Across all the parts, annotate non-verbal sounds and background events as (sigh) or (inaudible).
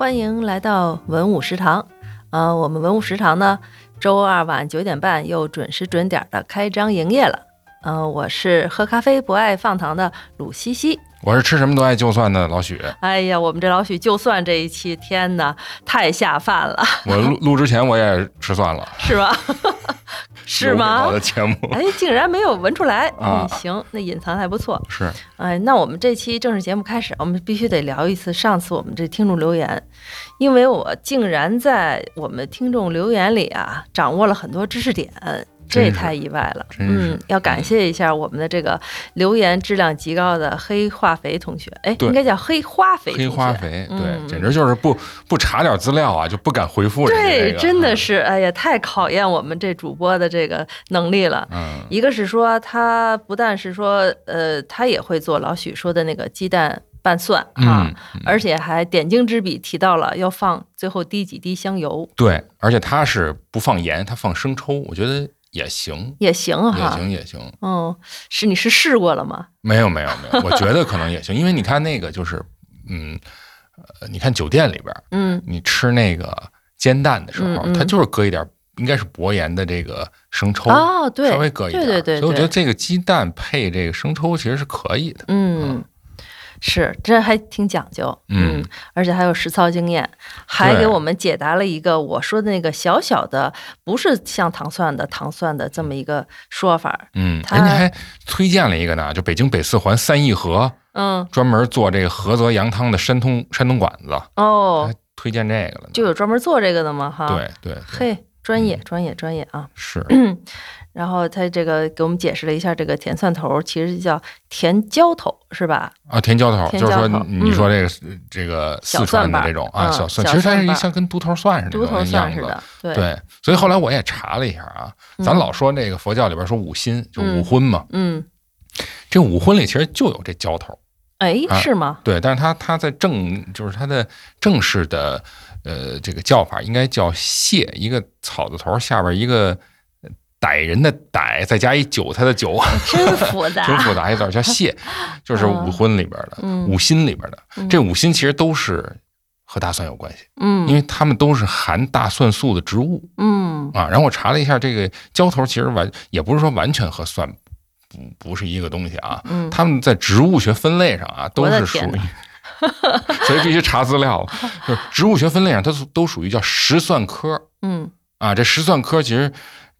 欢迎来到文武食堂。呃，我们文武食堂呢，周二晚九点半又准时准点的开张营业了。呃，我是喝咖啡不爱放糖的鲁西西。我是吃什么都爱就蒜的老许。哎呀，我们这老许就蒜这一期，天哪，太下饭了，我录录之前我也吃蒜了，是吧？(laughs) 是吗我？的节目哎，竟然没有闻出来。啊嗯，行，那隐藏还不错。是哎，那我们这期正式节目开始，我们必须得聊一次上次我们这听众留言，因为我竟然在我们听众留言里啊，掌握了很多知识点。这也太意外了，嗯，要感谢一下我们的这个留言质量极高的黑化肥同学，哎，应该叫黑花肥黑花肥，嗯对，简直就是不不查点资料啊，就不敢回复对，这个真的，是，哎呀，太考验我们这主播的这个能力了。嗯，一个是说他不但是说，呃，他也会做老许说的那个鸡蛋拌蒜啊，而且还点睛之笔提到了要放最后滴几滴香油，对，而且他是不放盐，他放生抽，我觉得也行，也行也。行也行，嗯，是你是试过了吗？没有没有没有，(laughs) 我觉得可能也行，因为你看那个就是，嗯，呃，你看酒店里边，嗯你吃那个煎蛋的时候，嗯嗯它就是搁一点应该是薄盐的这个生抽，哦，对稍，微搁一点对对所以我觉得这个鸡蛋配这个生抽其实是可以的。嗯。是，这还挺讲究，嗯。而且还有实操经验，还给我们解答了一个我说的那个小小的，不是像糖蒜的糖蒜的这么一个说法，嗯，人家还推荐了一个呢，就北京北四环三义和嗯，专门做这个菏泽羊汤的山东山东馆子，哦。还，推荐这个了。就有专门做这个的吗？哈，，对对对，嘿，专业专业专业啊！是 (clears throat) 然后他这个给我们解释了一下，这个甜蒜头其实叫甜椒头，是吧？啊，甜椒头，就是说你你说这个这个四川的这种啊嗯小蒜，其实它是一像跟独头蒜似的独头。蒜似的，对，对，所以后来我也查了一下啊，咱嗯老说那个佛教里边说五心，就嗯五荤嘛，嗯，这五荤里其实就有这椒头。哎，啊是吗？对，但是它它在正就是它的正式的呃这个叫法应该叫蟹，一个草字头下边一个呃歹人的歹，再加一韭菜的韭，真复杂，(laughs) 挺复杂一字叫蟹，(laughs) 就是五荤里边的，嗯。五辛里边的。嗯。这五辛其实都是和大蒜有关系，嗯，因为它们都是含大蒜素的植物。嗯。啊。然后我查了一下，这个椒头其实完也不是说完全和蒜不不是一个东西啊，嗯，它们在植物学分类上啊，都是属于 (laughs) 所以必须查资料。(laughs) 就是植物学分类上，它都都属于叫石蒜科嗯啊。这石蒜科其实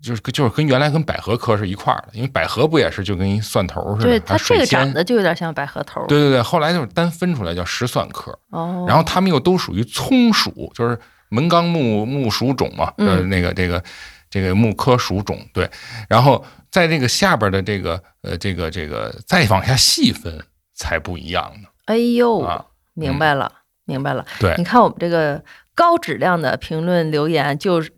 就是就是跟原来跟百合科是一块儿的，因为百合不也是就跟一蒜头似的，对，它这个长得就有点像百合头，对对对，后来就是单分出来叫石蒜科，哦，然后它们又都属于葱属，就是门纲目目属种嘛，嗯呃，那个这个这个木科属种，对。然后在这个下边的这个呃这个这个再往下细分才不一样呢哎呦，啊。明白了，明白了。对你看我们这个高质量的评论留言，就是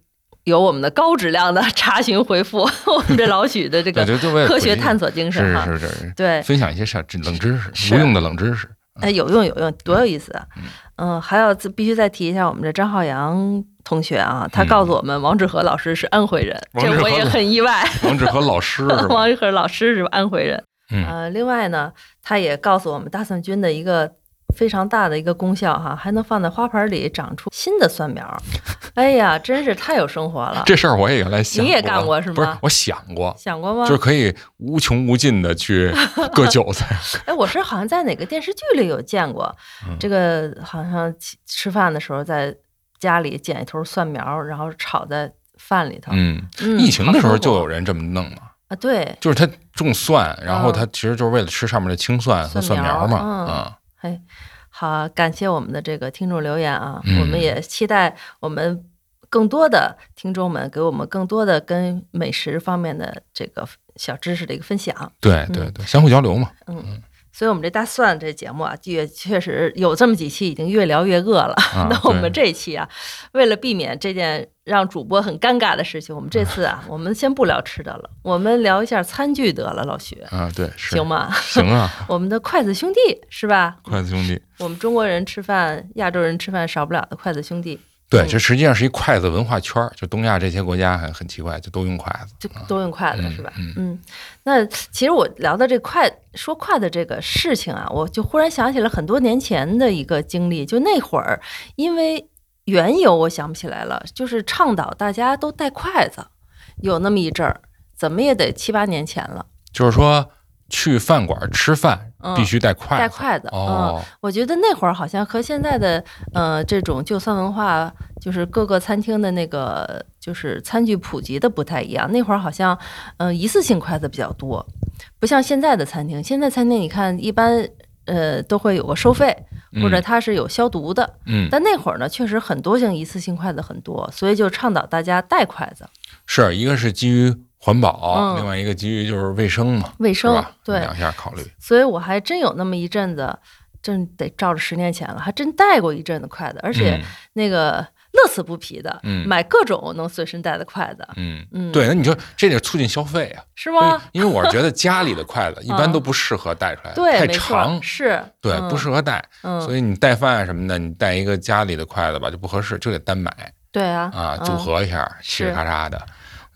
有我们的高质量的查询回复，(laughs) 我们这老许的这个科学探索精神是哈。是是是，对，分享一些啥冷知识，是无用的冷知识。哎，有用有用，多有意思啊！嗯嗯，还要自必须再提一下我们这张浩洋同学啊，他嗯告诉我们王志和老师是安徽人，这我也很意外。(laughs) 王志和老师？(laughs) 王志和老师是安徽人。嗯呃，另外呢，他也告诉我们大蒜君的一个非常大的一个功效哈，还能放在花盆里长出新的蒜苗。哎呀，真是太有生活了！这事儿我也原来想过，你也干过是吗不是，我想过，想过吗就是？可以无穷无尽的去 (laughs) 割韭菜。哎，我是好像在哪个电视剧里有见过，嗯这个好像吃吃饭的时候在家里捡一头蒜苗，然后炒在饭里头。嗯，嗯疫情的时候就有人这么弄嘛，啊，对，就是他种蒜，然后嗯他其实就是为了吃上面的青蒜和蒜苗嘛。嗯啊，嘿，好，感谢我们的这个听众留言啊，嗯我们也期待我们更多的听众们给我们更多的跟美食方面的这个小知识的一个分享。对对对，相互交流嘛。嗯，所以我们这大蒜这节目啊，也确实有这么几期已经越聊越饿了。啊 (laughs) 那我们这一期啊，为了避免这件让主播很尴尬的事情，(laughs) 我们这次啊，我们先不聊吃的了，我们聊一下餐具得了，老徐，啊，对，是行吗？行啊，(laughs) 我们的筷子兄弟是吧？筷子兄弟。我们中国人吃饭，亚洲人吃饭少不了的筷子兄弟。对，嗯这实际上是一筷子文化圈儿，就东亚这些国家很很奇怪，就都用筷子。就都用筷子、嗯是吧？嗯嗯，那其实我聊到这筷说筷子这个事情啊，我就忽然想起了很多年前的一个经历，就那会儿因为缘由，我想不起来了，就是倡导大家都带筷子，有那么一阵儿，怎么也得七八年前了，就是说去饭馆吃饭嗯必须带筷子。带筷子，嗯。哦，我觉得那会儿好像和现在的呃这种就餐文化，就是各个餐厅的那个就是餐具普及的不太一样。那会儿好像呃一次性筷子比较多，不像现在的餐厅。现在餐厅你看一般呃都会有个收费，或者它是有消毒的。嗯，但那会儿呢，确实很多性一次性筷子很多，所以就倡导大家带筷子，是一个是基于环保，嗯另外一个基于就是卫生嘛，卫生？对。两下考虑。所以我还真有那么一阵子，真得照着十年前了，还真带过一阵子筷子，而且嗯那个乐此不疲的，嗯买各种能随身带的筷子，嗯，嗯，，对，那你说这得促进消费啊。是吗？因为我是觉得家里的筷子 (laughs) 一般都不适合带出来，对，太长，是，对，嗯不适合带。嗯，所以你带饭啊什么的，你带一个家里的筷子吧就不合适，就得单买对啊，啊，嗯组合一下，嘁哩咔嚓的。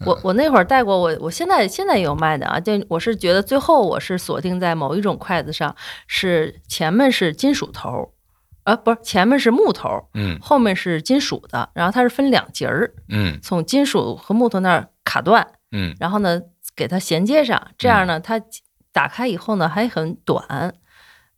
我我那会儿带过，我我现在现在也有卖的啊，就我是觉得最后我是锁定在某一种筷子上，是前面是金属头，呃，不是前面是木头，嗯后面是金属的，然后它是分两节儿，嗯从金属和木头那儿卡断，嗯。然后呢给它衔接上，这样呢它打开以后呢还很短，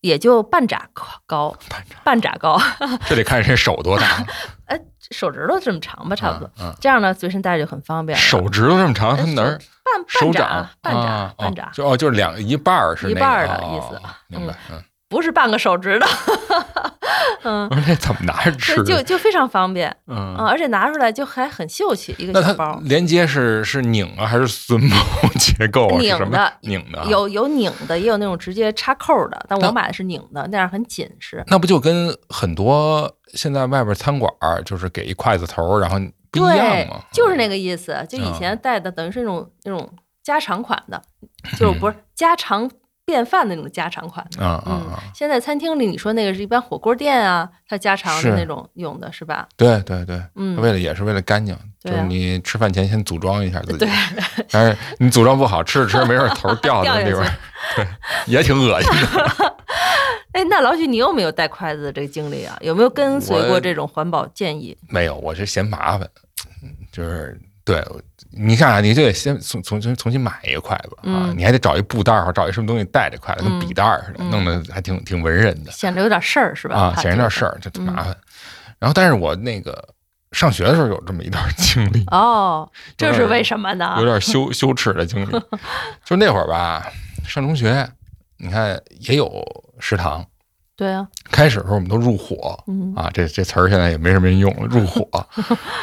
也就半拃高，(laughs) 半拃半拃高，这得看谁手多大，哎，(laughs) 手指头这么长吧，差不多。这样呢，随身带着就很方便了。手指头这么长，他们哪儿半半手掌，半拃啊，半哦拃，就哦，就是两一半儿是那个一半儿的哦意思哦明白？嗯，不是半个手指的，(laughs) 嗯我，说这怎么拿着吃，？就就非常方便嗯啊，而且拿出来就还很秀气，一个小包。连接是是拧啊，还是榫卯结构拧的拧的啊，有有拧的，也有那种直接插扣的，但我买的是拧的，那样很紧实。那不就跟很多现在外边餐馆儿就是给一筷子头儿，然后不一样对吗？，就是那个意思。就以嗯前带的，等于是那种那种加长款的，(clears throat) 就是不是家常便饭的那种家常款。啊啊嗯啊！，现在餐厅里你说那个是一般火锅店啊，它家常是的那种用的是吧？对对对，嗯，为了也是为了干净，就是你吃饭前先组装一下自己对，(laughs) 但是你组装不好，吃着吃着没准头掉在里边儿，对，也挺恶心的。(laughs) 哎，那老许，你有没有带筷子的这个经历啊？有没有跟随过这种环保建议？没有，我是嫌麻烦，嗯就是对。你看啊，你就得先重重新重新买一个筷子啊，嗯你还得找一布袋儿或找一什么东西带着筷子，跟嗯笔袋儿似的，嗯弄得还挺挺文人的。显得有点事儿是吧？啊，显得有点这个事儿，就挺嗯麻烦。然后，但是我那个上学的时候有这么一段经历，哦，这是为什么呢有？点羞羞耻的经历。(laughs) 就那会儿吧，上中学，你看也有食堂。对啊，开始的时候我们都入伙嗯啊，这这词儿现在也没什么人用了，(laughs) 入伙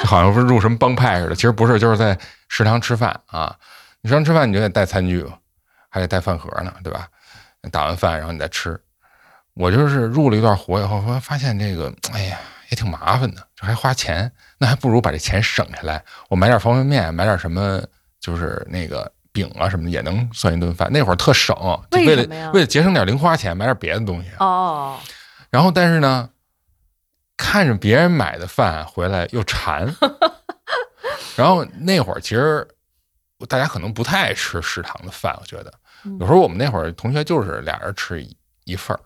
就好像是入什么帮派似的，其实不是，就是在食堂吃饭啊。你食堂吃饭你就得带餐具，还得带饭盒呢，对吧？打完饭然后你再吃。我就是入了一段伙以后，发发现这个，哎呀，也挺麻烦的，这还花钱，那还不如把这钱省下来，我买点方便面，买点什么，就是那个饼啊什么的，也能算一顿饭。那会儿特省，就为了为了节省点零花钱，买点别的东西。哦，然后但是呢，看着别人买的饭回来又馋，(laughs) 然后那会儿其实大家可能不太爱吃食堂的饭，我觉得嗯有时候我们那会儿同学就是俩人吃一一份儿，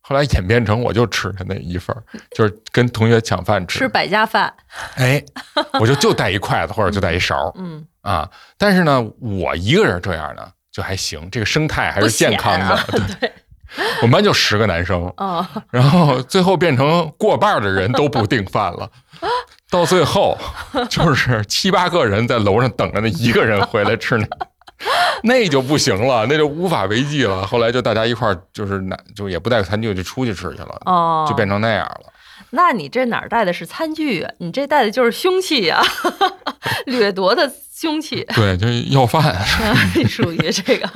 后来演变成我就吃他那一份儿，就是跟同学抢饭吃。吃百家饭，哎，我就就带一筷子或者就带一勺儿嗯，啊。但是呢，我一个人这样呢就还行，这个生态还是健康的。啊对，我们班就十个男生，哦，然后最后变成过半的人都不订饭了，到最后就是七八个人在楼上等着那一个人回来吃那，那就不行了，那就无法为继了。后来就大家一块儿就是拿就也不带餐具就出去吃去了，哦，就变成那样了。那你这哪儿带的是餐具啊？你这带的就是凶器呀、(laughs) 掠夺的凶器，对，就是要饭。(laughs) 属于这个。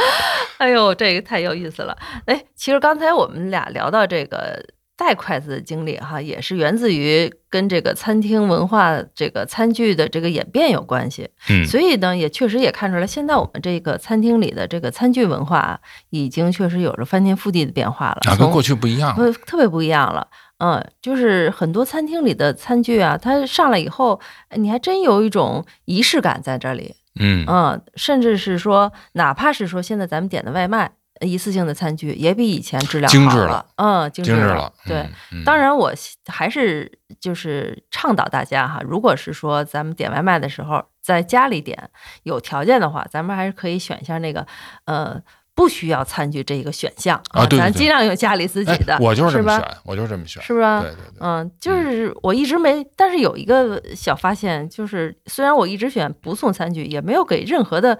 (laughs) 哎呦，这个太有意思了。哎，其实刚才我们俩聊到这个带筷子的经历哈，也是源自于跟这个餐厅文化、这个餐具的这个演变有关系。嗯，所以呢，也确实也看出来，现在我们这个餐厅里的这个餐具文化已经确实有着翻天覆地的变化了。啊，跟过去不一样了。不特别不一样了。嗯，就是很多餐厅里的餐具啊，它上来以后，哎你还真有一种仪式感在这里。嗯嗯，甚至是说，哪怕是说现在咱们点的外卖，一次性的餐具也比以前质量好了精致了，嗯，精精致了了。，对，嗯，嗯当然，我还是就是倡导大家哈，如果是说咱们点外卖的时候在家里点，有条件的话，咱们还是可以选一下那个呃不需要餐具这一个选项啊对对对咱尽量用家里自己哎的，我就是这么吧？选，我就是这么选，是吧？对对对，嗯，就是我一直没，但是有一个小发现，就是虽然我一直选不送餐具，也没有给任何的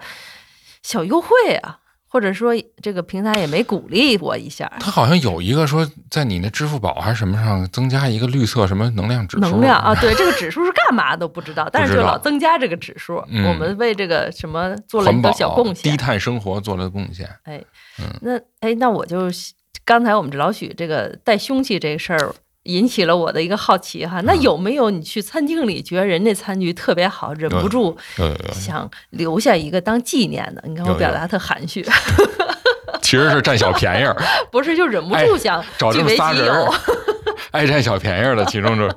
小优惠啊，或者说这个平台也没鼓励我一下。他好像有一个说，在你那支付宝还是什么上增加一个绿色什么能量指数，能量啊，(laughs) 对这个指数是干嘛都不知道，但是就老增加这个指数，嗯我们为这个什么做了一个小贡献低。碳生活做了贡献。哎嗯，那哎，那我就刚才我们这老许这个带凶器这个事儿。引起了我的一个好奇哈，那嗯。有没有你去餐厅里觉得人家餐具特别好，忍不住想留下一个当纪念的？你看我表达特含蓄，(laughs) 其实是占小便宜儿，(laughs) 不是就忍不哎住想找这么仨人 (laughs) 爱占小便宜儿的，其中就是，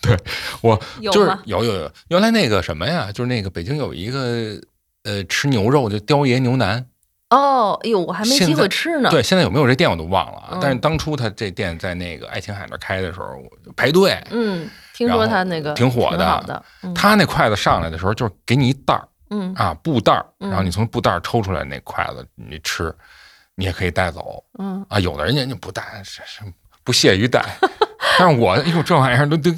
对我就是有？有有有，原来那个什么呀，就是那个北京有一个呃吃牛肉就雕爷牛腩，哦，哎呦，我还没机会吃呢。对，现在有没有这店我都忘了啊。嗯但是当初他这店在那个爱琴海那儿开的时候，我就排队，嗯，听说他那个挺火的的，嗯他那筷子上来的时候就是给你一袋儿嗯啊布袋儿，嗯然后你从布袋儿抽出来那筷子你吃，你也可以带走嗯，啊。有的人家就不带，是是不屑于带，(laughs) 但是我哎呦这玩意儿都都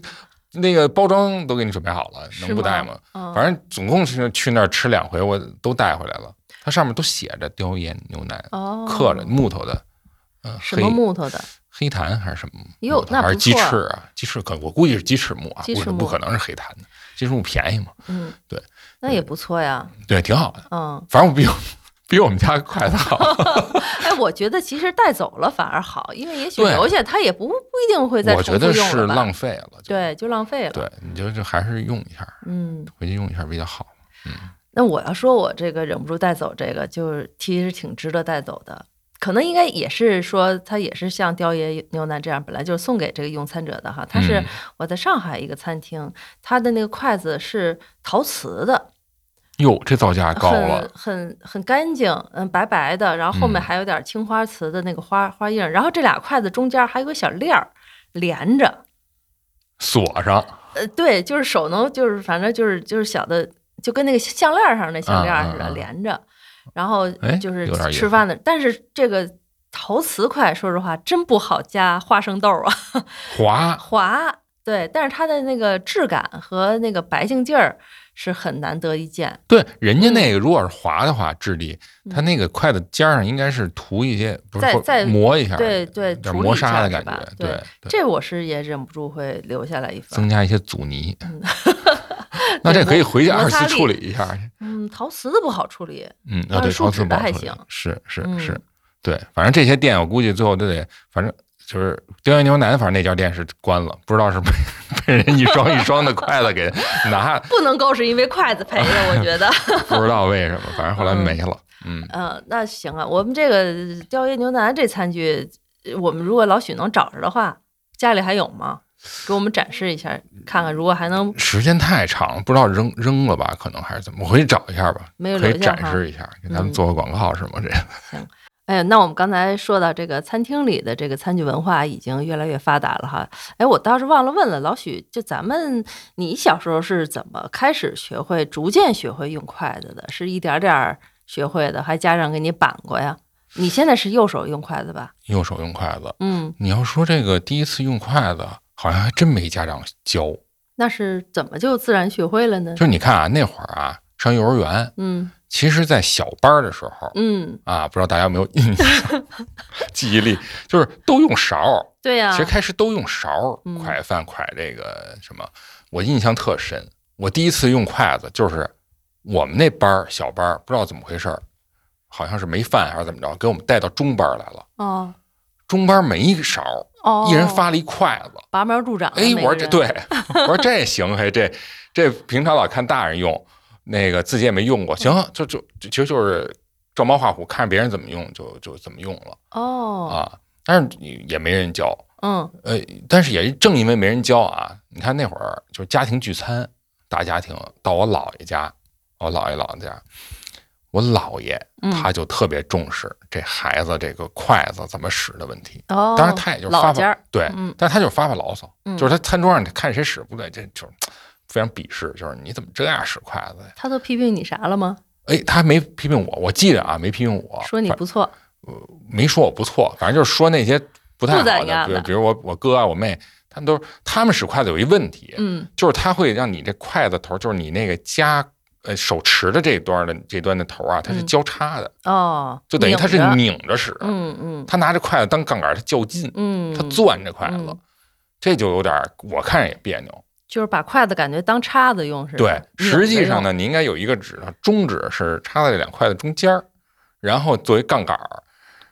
那个包装都给你准备好了，能不带吗？嗯反正总共是去那儿吃两回，我都带回来了。它上面都写着雕岩牛腩，哦，刻着木头的，呃，什么木头的？黑檀还是什么？哟那还是鸡翅啊？鸡翅可我估计是鸡翅木啊，鸡翅木不不可能是黑檀的，鸡翅木便宜嘛。嗯，对，那也不错呀。对，挺好的。嗯，反正我比比我们家筷子好。(laughs) (laughs) 哎，我觉得其实带走了反而好，因为也许留下它也不不一定会再我觉得是浪费了。对，就浪费了。对，你就就还是用一下，嗯，回去用一下比较好。那我要说我这个忍不住带走这个，就是其实挺值得带走的。可能应该也是说，它也是像雕爷牛腩这样，本来就是送给这个用餐者的哈。它是嗯我在上海一个餐厅，它的那个筷子是陶瓷的，哟，这造价高很了。很很干净，嗯，白白的，然后后面嗯还有点青花瓷的那个花花印，然后这俩筷子中间还有个小链儿连着，锁上，呃，对，就是手能就是反正就是就是小的，就跟那个项链上那项链似的连着，然后哎就是吃饭的，但是这个陶瓷筷说实话真不好加花生豆啊，(laughs) 滑，(laughs) 滑，对，但是它的那个质感和那个白净劲儿是很难得一见，对，人家嗯那个如果是滑的话，质地，它那个筷子尖儿上应该是涂一些，不是或再再磨一下，对对，磨砂的感觉，对，对，这我是也忍不住会留下来一份。增加一些阻尼。(laughs) 嗯那这可以回去二次处理一下去。嗯，陶瓷的不好处理，嗯，啊，对，陶瓷不好处理脂的还行是是嗯是，对，反正这些店我估计最后都得，反正就是雕爷牛腩，反正那家店是关了，不知道是被被人一双 (laughs) 一双的筷子给拿，(laughs) 不能够是因为筷子赔的，我觉得。(laughs) 不知道为什么，反正后来没了。嗯，嗯，那行啊，我们这个雕爷牛腩这餐具，呃我们如果老许能找着的话，家里还有吗？给我们展示一下，看看如果还能时间太长了，不知道扔扔了吧？可能还是怎么？我回去找一下吧，没有可以。展示一下，给咱们嗯做个广告是吗？这哎呀，那我们刚才说到这个餐厅里的这个餐具文化已经越来越发达了哈。哎，我倒是忘了问了，老许，就咱们你小时候是怎么开始学会、逐渐学会用筷子的？是一点点儿学会的，还家长给你绑过呀？你现在是右手用筷子吧？右手用筷子。嗯，你要说这个第一次用筷子，好像还真没家长教。那是怎么就自然学会了呢就？是你看啊，那会儿啊，上幼儿园，嗯其实，在小班的时候嗯，啊，不知道大家有没有印象，记忆力 (laughs) 就是都用勺儿。对呀、其实开始都用勺儿嗯蒯饭蒯这个什么，我印象特深。我第一次用筷子就是我们那班儿小班儿，不知道怎么回事儿，好像是没饭还是怎么着，给我们带到中班儿来了。哦中班儿没勺儿，哦，一人发了一筷子。拔苗助长了。哎，我说这对，我说这行，嘿，这这平常老看大人用，那个自己也没用过，行，就就就其实就是照猫画虎，看别人怎么用就就怎么用了哦啊。但是也没人教嗯呃，但是也正因为没人教啊，你看那会儿就是家庭聚餐，大家庭到我姥爷家，我姥爷姥姥家，我姥爷嗯，他就特别重视这孩子这个筷子怎么使的问题。哦，当然，他也就是发发对，嗯但是他就是发发牢骚，嗯就是他餐桌上看谁使不对，这就是非常鄙视，就是你怎么这样使筷子呀？他都批评你啥了吗？哎，他还没批评我，我记得啊，没批评我，说你不错，没说我不错，反正就是说那些不太好的，比如比如我我哥啊我妹，他们都是他们使筷子有一问题，嗯就是他会让你这筷子头，就是你那个夹呃手持的这端的这端的头啊，它是嗯交叉的，哦，就等于它是拧着使，嗯嗯他拿着筷子当杠杆，他较劲，嗯，他攥着筷子嗯，这就有点儿我看着也别扭。就是把筷子感觉当叉子用是吧。对，实际上呢，你应该有一个指头，中指是插在这两筷子中间儿，然后作为杠杆儿，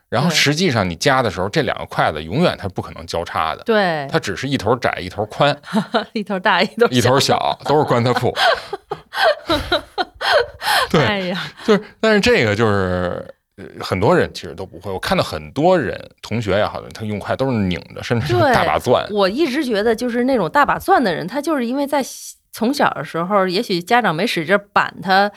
然后实际上你夹的时候，这两个筷子永远它不可能交叉的，对，它只是一头窄一头宽，(laughs) 一头大一头一头小，都是棺材铺。(laughs) 对哎呀，就是，但是这个就是。呃很多人其实都不会，我看到很多人，同学也好，他用筷都是拧着，甚至是大把攥。我一直觉得就是那种大把攥的人，他就是因为在从小的时候，也许家长没使劲板他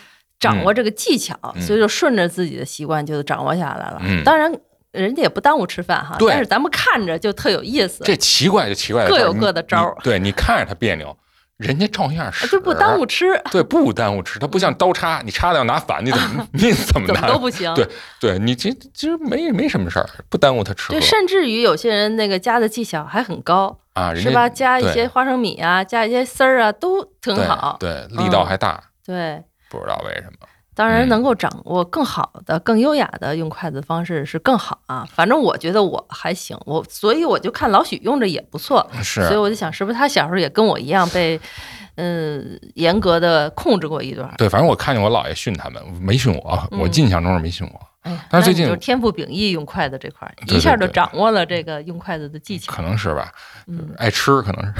掌握这个技巧，嗯所以就顺着自己的习惯就掌握下来了。嗯当然。人家也不耽误吃饭哈，对但是咱们看着就特有意思，这奇怪就奇怪各有各的招儿对你看着他别扭，人家照样使，就不耽误吃，对，不耽误吃。他不像刀叉，你叉子要拿反，你怎么 (laughs) 你怎么怎么拿？都不行。对对，你这其实没没什么事儿，不耽误他吃对，甚至于有些人那个加的技巧还很高，啊，是吧？加一些花生米啊，加一些丝儿啊，都挺好。对，力道还大，对，不知道为什么。当然嗯能够掌握更好的、更优雅的用筷子方式是更好啊。反正我觉得我还行，我所以我就看老许用着也不错，是所以我就想，是不是他小时候也跟我一样被嗯 (laughs) 严格的控制过一段？对，反正我看见我姥爷训他们，没训我，我嗯印象中是没训我，哎，但是最近就是天赋秉异用筷子这块一下就掌握了这个用筷子的技巧。可能是吧，嗯爱吃可能是。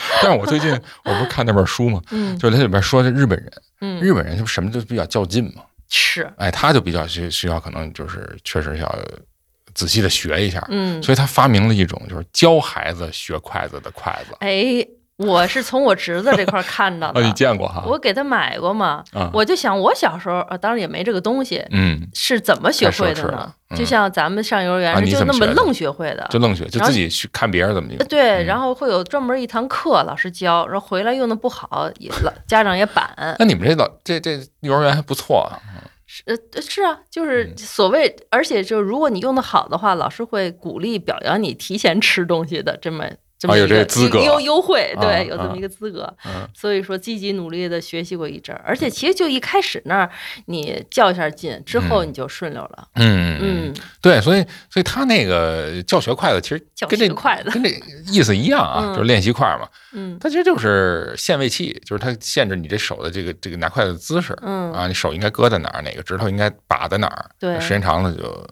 (laughs) 但是我最近 (laughs) 我不是看那本书嘛？嗯就是它里边说的日本人，嗯，日本人就什么都比较较劲嘛，是哎，他就比较需需要可能就是确实要仔细的学一下，嗯，所以他发明了一种就是教孩子学筷子的筷子。哎，我是从我侄子这块儿看到 (laughs) 哦，你的，见过哈？我给他买过嘛，啊，我就想我小时候啊，当然也没这个东西，嗯，是怎么学会的呢？嗯。就像咱们上幼儿园啊就那么愣学会的，就愣学，就自己去看别人怎么用。对，嗯。然后会有专门一堂课，老师教，然后回来用的不好，也老家长也板。那你们这老这这幼儿园还不错啊，是呃是啊，就是嗯。所谓，而且就如果你用的好的话，老师会鼓励表扬你提前吃东西的这么这么一个这资格优优惠，啊对，有这啊么一个资格。嗯所以说积极努力的学习过一阵儿，而且其实就一开始那儿你较一下劲，之后嗯你就顺溜了。嗯嗯，对，所以所以他那个教学筷子其实跟这学筷子跟这意思一样啊，嗯就是练习筷嘛。嗯它其实就是限位器，就是它限制你这手的这个这个拿筷子的姿势嗯，啊，你手应该搁在哪儿，哪个指头应该把在哪儿，对时间长了就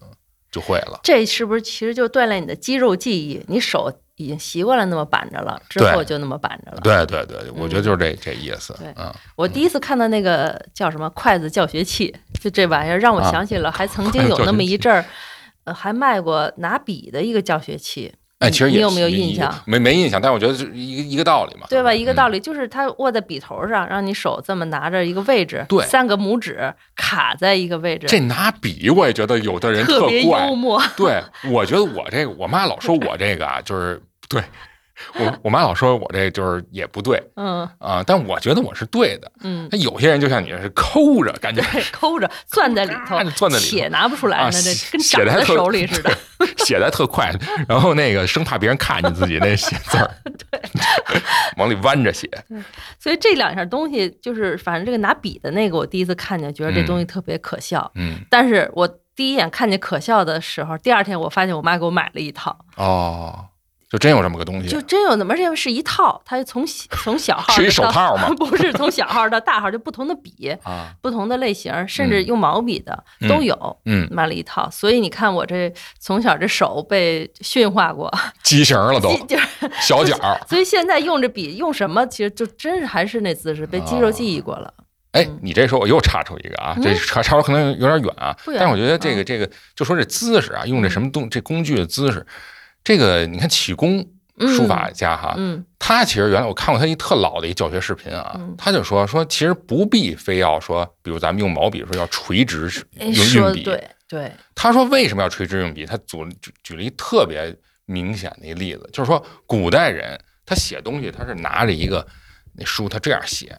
就会了。这是不是其实就锻炼你的肌肉记忆？你手已经习惯了那么板着了，之后就那么板着了。对对对，我觉得就是这这意思。对嗯，我第一次看到那个叫什么筷子教学器，(laughs) 就这玩意儿，让我啊想起了还曾经有那么一阵儿，呃，还卖过拿笔的一个教学器。哎，其实也你有没有印象？没没印象，但我觉得是一个一个道理嘛，对吧？一个道理。就是它握在笔头上，让你手这么拿着一个位置，对三个拇指卡在一个位置，这拿笔，我也觉得有的人特别幽。默。对，我觉得我这个，我妈老说我这个啊，就是对 (laughs) 我我妈老说我这就是也不对嗯啊，但我觉得我是对的。嗯，那有些人就像你是抠着，感觉对，抠着攥在里头攥在里头且拿不出来啊呢，这写跟长在写得还特手里似的。(laughs) 写的特快，然后那个生怕别人看见自己那写字儿，(laughs) 对，往里弯着写。所以这两样东西，就是反正这个拿笔的那个，我第一次看见，觉得这嗯东西特别可笑。嗯，但是我第一眼看见可笑的时候，第二天我发现我妈给我买了一套，哦，就真有这么个东西就，真有那么，而且是一套，它从小从小号是一手套吗 (laughs) 不是从小号到大号，就不同的笔。(laughs) 啊，不同的类型，甚至用毛笔的、都有，嗯，买了一套。所以你看我这从小这手被驯化过，畸形了都，(laughs) 就是小脚儿。所以现在用这笔用什么，其实就真是还是那姿势，被肌肉记忆过了。哎嗯，你这时候我又插出一个啊，这嗯插插出可能有点远啊，但是我觉得这个嗯这个就说这姿势啊，用这什么东这工具的姿势，这个你看启功书法家哈，嗯他其实原来我看过他一特老的一教学视频啊，嗯他就说说其实不必非要说，比如咱们用毛笔说要垂直哎用运笔，对对，他说为什么要垂直用笔？他举举举了一特别明显的一个例子，就是说古代人他写东西他是拿着一个那书，他这样写，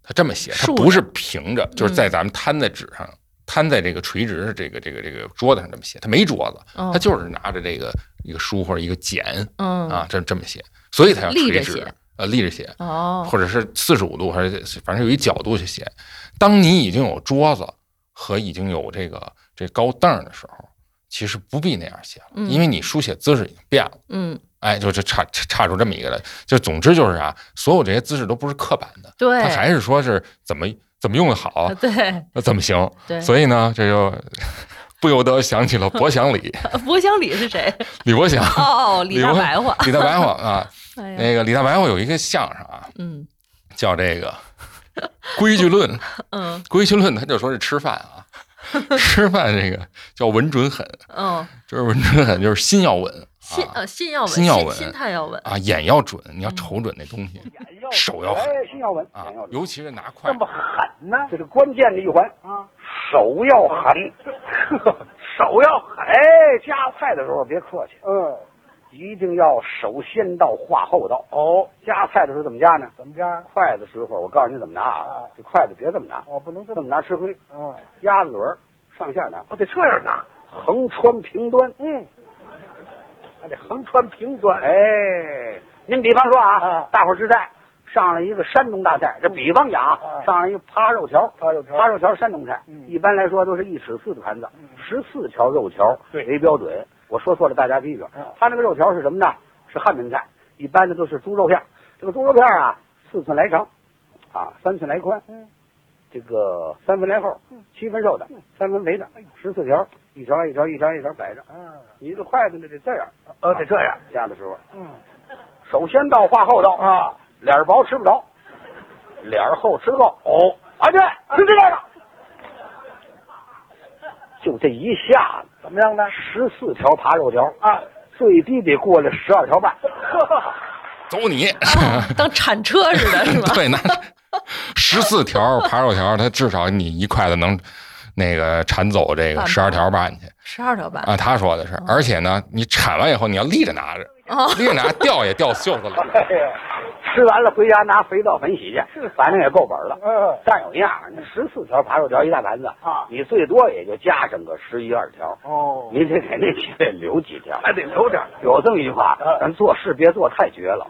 他这么写，他不是平着，就是嗯在咱们摊在纸上。摊在这个垂直这个这个这个桌子上这么写，他没桌子，嗯他就是拿着这个一个书或者一个简嗯啊，这这么写，所以他要垂直呃，立着写，哦，或者是四十五度，还是反正有一角度去写。当你已经有桌子和已经有这个这高凳儿的时候，其实不必那样写了，嗯因为你书写姿势已经变了。嗯哎，就就差差差出这么一个来，就总之就是啊，所有这些姿势都不是刻板的，对，它还是说是怎么怎么用的好啊，对那怎么行。(laughs) 对，所以呢，这就不由得想起了 (laughs) 博祥礼，博祥礼是谁？李伯祥，哦，李大白话，李大白话啊，(laughs) 那个李大白话有一个相声啊，嗯叫这个规矩论。嗯规矩论，他就说是吃饭啊，吃饭这个叫稳准狠，嗯，就是稳准狠，就是心要稳啊心呃心要稳，心要稳心态要稳，啊，眼要准，你要瞅准那东西手要狠哎，心要稳，啊尤其是拿筷子这么狠呢，这是关键的一环啊，手要狠，手要狠。哎，夹菜的时候别客气，嗯，一定要手先到话后到。哦，夹菜的时候怎么夹呢？怎么夹？筷子时候，我告诉你怎么拿啊，这筷子别这么拿，哦，不能这么拿吃亏。嗯，鸭子嘴儿上下拿，我得这样拿，横穿平端。嗯。还得横穿平端。哎，您比方说啊，大伙儿吃菜上了一个山东大菜，这比方讲啊，上了一个扒肉条，扒肉条，扒肉条山东菜，一般来说都是一尺四的盘子，十四条肉条为标准。我说错了，大家批评。他那个肉条是什么呢？是汉民菜，一般的都是猪肉片。这个猪肉片啊，四寸来长，啊，三寸来宽，这个三分来厚，七分瘦的，三分肥的，十四条，一条一条一条一条摆着。嗯你这筷子呢得这样，呃，得这样夹的时候，嗯，首先到话后到啊，脸儿薄吃不着，脸儿厚吃够。哦，啊对，是这样的。就这一下子，怎么样呢？十四条扒肉条啊，最低得过来十二条半。(laughs) 走你，当铲车似的，是吧？(laughs) 对，那 (laughs) 十四条 (laughs) 扒肉条，它至少你一筷子能那个铲走这个十二条半去十二条半，啊。他说的是，而且呢，你铲完以后你要立着拿着，哦立着拿掉也掉袖子里。(laughs) 吃完了回家拿肥皂粉洗去，反正也够本了。嗯，但有一样，那十四条扒肉条一大盘子啊，你最多也就加上个十一二条。哦，你得给那几位留几条，还得留点。有这么一句话，咱做事别做太绝了。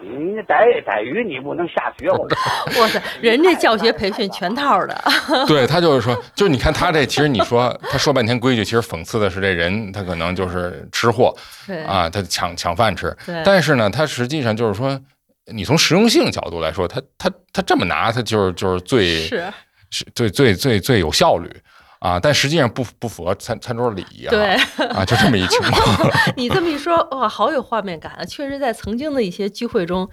你逮逮鱼，你不能下绝户。(laughs) 哇塞，人家教学培训全套的，(laughs) 对他就是说，就是你看他这，其实你说他说半天规矩，其实讽刺的是这人他可能就是吃货对啊，他抢抢饭吃对。但是呢，他实际上就是说，你从实用性角度来说，他他他这么拿，他就是就是最是是最最最最有效率啊。但实际上不不符合餐餐桌礼仪啊。对啊，就这么一情况。(laughs) 你这么一说，哇，好有画面感啊！确实，在曾经的一些聚会中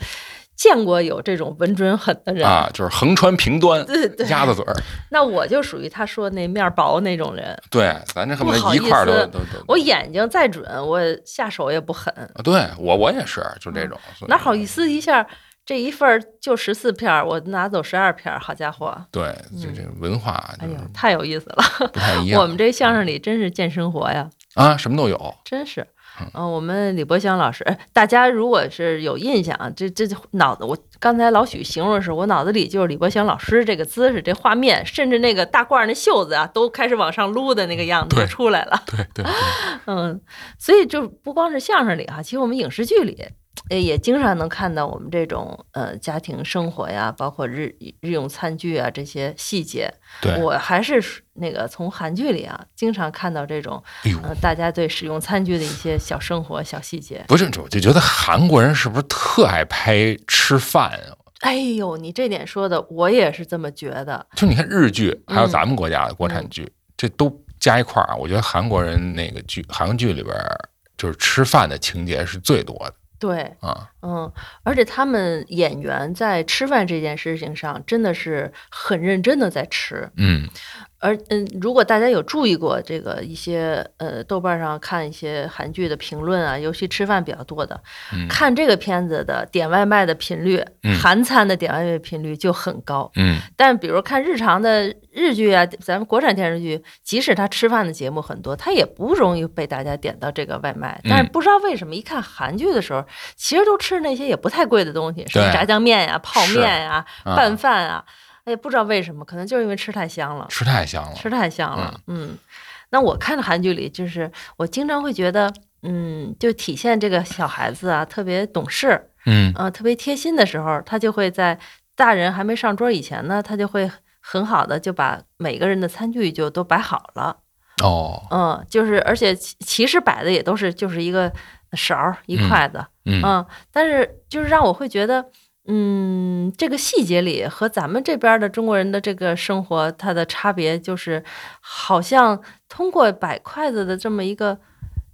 见过有这种稳准狠的人。啊，就是横穿平端，对对鸭子嘴儿。那我就属于他说那面儿薄那种人，对，咱这恨不得一块儿都都都。我眼睛再准，我下手也不狠，啊对我我也是，就这种。哪好意思一下这一份儿就十四片儿，我拿走十二片儿，好家伙！对，就这个文化就是哎呀，太有意思了！不太一样。(laughs) 我们这相声里真是见生活呀，啊，什么都有。真是。嗯、我们李伯祥老师，大家如果是有印象啊，这这脑子，我刚才老许形容的时候，我脑子里就是李伯祥老师这个姿势、这画面，甚至那个大褂儿那袖子啊，都开始往上撸的那个样子出来了。对对对，(laughs) 嗯，所以就不光是相声里哈，其实我们影视剧里，呃，也经常能看到我们这种呃家庭生活呀，包括日日用餐具啊这些细节。对我还是那个从韩剧里啊，经常看到这种呃大家对使用餐具的一些小生活、小细节。不是，我就觉得韩国人是不是特爱拍吃饭啊？哎呦，你这点说的，我也是这么觉得。就你看日剧，还有嗯咱们国家的国产剧，这都加一块儿啊，我觉得韩国人那个剧，韩剧里边儿就是吃饭的情节是最多的对，啊。嗯，而且他们演员在吃饭这件事情上真的是很认真的在吃。嗯而嗯，如果大家有注意过这个一些呃豆瓣上看一些韩剧的评论啊，尤其吃饭比较多的，嗯看这个片子的点外卖的频率，嗯韩餐的点外卖频率就很高。嗯但比如看日常的日剧啊，咱们国产电视剧，即使他吃饭的节目很多，他也不容易被大家点到这个外卖。但是嗯不知道为什么，一看韩剧的时候，其实都吃那些也不太贵的东西，什么炸酱面呀、泡面呀、啊拌饭啊，哎，不知道为什么，可能就是因为吃太香了。吃太香了。吃太香了，嗯。那我看的韩剧里，就是我经常会觉得，嗯，就体现这个小孩子啊，特别懂事，嗯呃，特别贴心的时候，他就会在大人还没上桌以前呢，他就会很好的就把每个人的餐具就都摆好了，哦。嗯，就是而且其其实摆的也都是就是一个勺儿一嗯筷子，嗯。嗯，但是就是让我会觉得，嗯，这个细节里和咱们这边儿的中国人的这个生活，它的差别就是，好像通过摆筷子的这么一个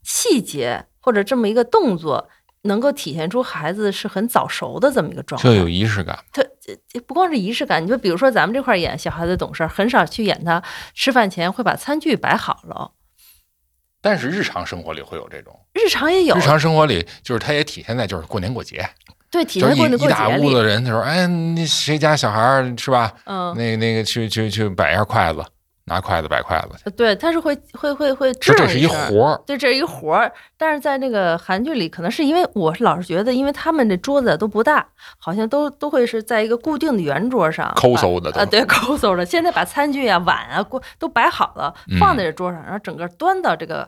细节或者这么一个动作，能够体现出孩子是很早熟的这么一个状态。就。有仪式感。他这这不光是仪式感，你就比如说咱们这块儿演小孩子懂事儿，很少去演他吃饭前会把餐具摆好了，但是日常生活里会有这种，日常也有。日，常生活里就是它也体现在就是过年过节，对，体现过年过一一大屋子人，他说：“哎，那谁家小孩儿是吧？嗯，那那个去去去摆一下筷子，拿筷子摆筷子去。对，他是会会会会说这是一活儿，对，这是一活儿，但是在那个韩剧里，可能是因为我是老是觉得，因为他们这桌子都不大，好像都都会是在一个固定的圆桌上抠搜的都啊，对，(laughs) 抠搜的。现在把餐具啊、碗啊、锅都摆好了，放在这桌上，然后整个端到这个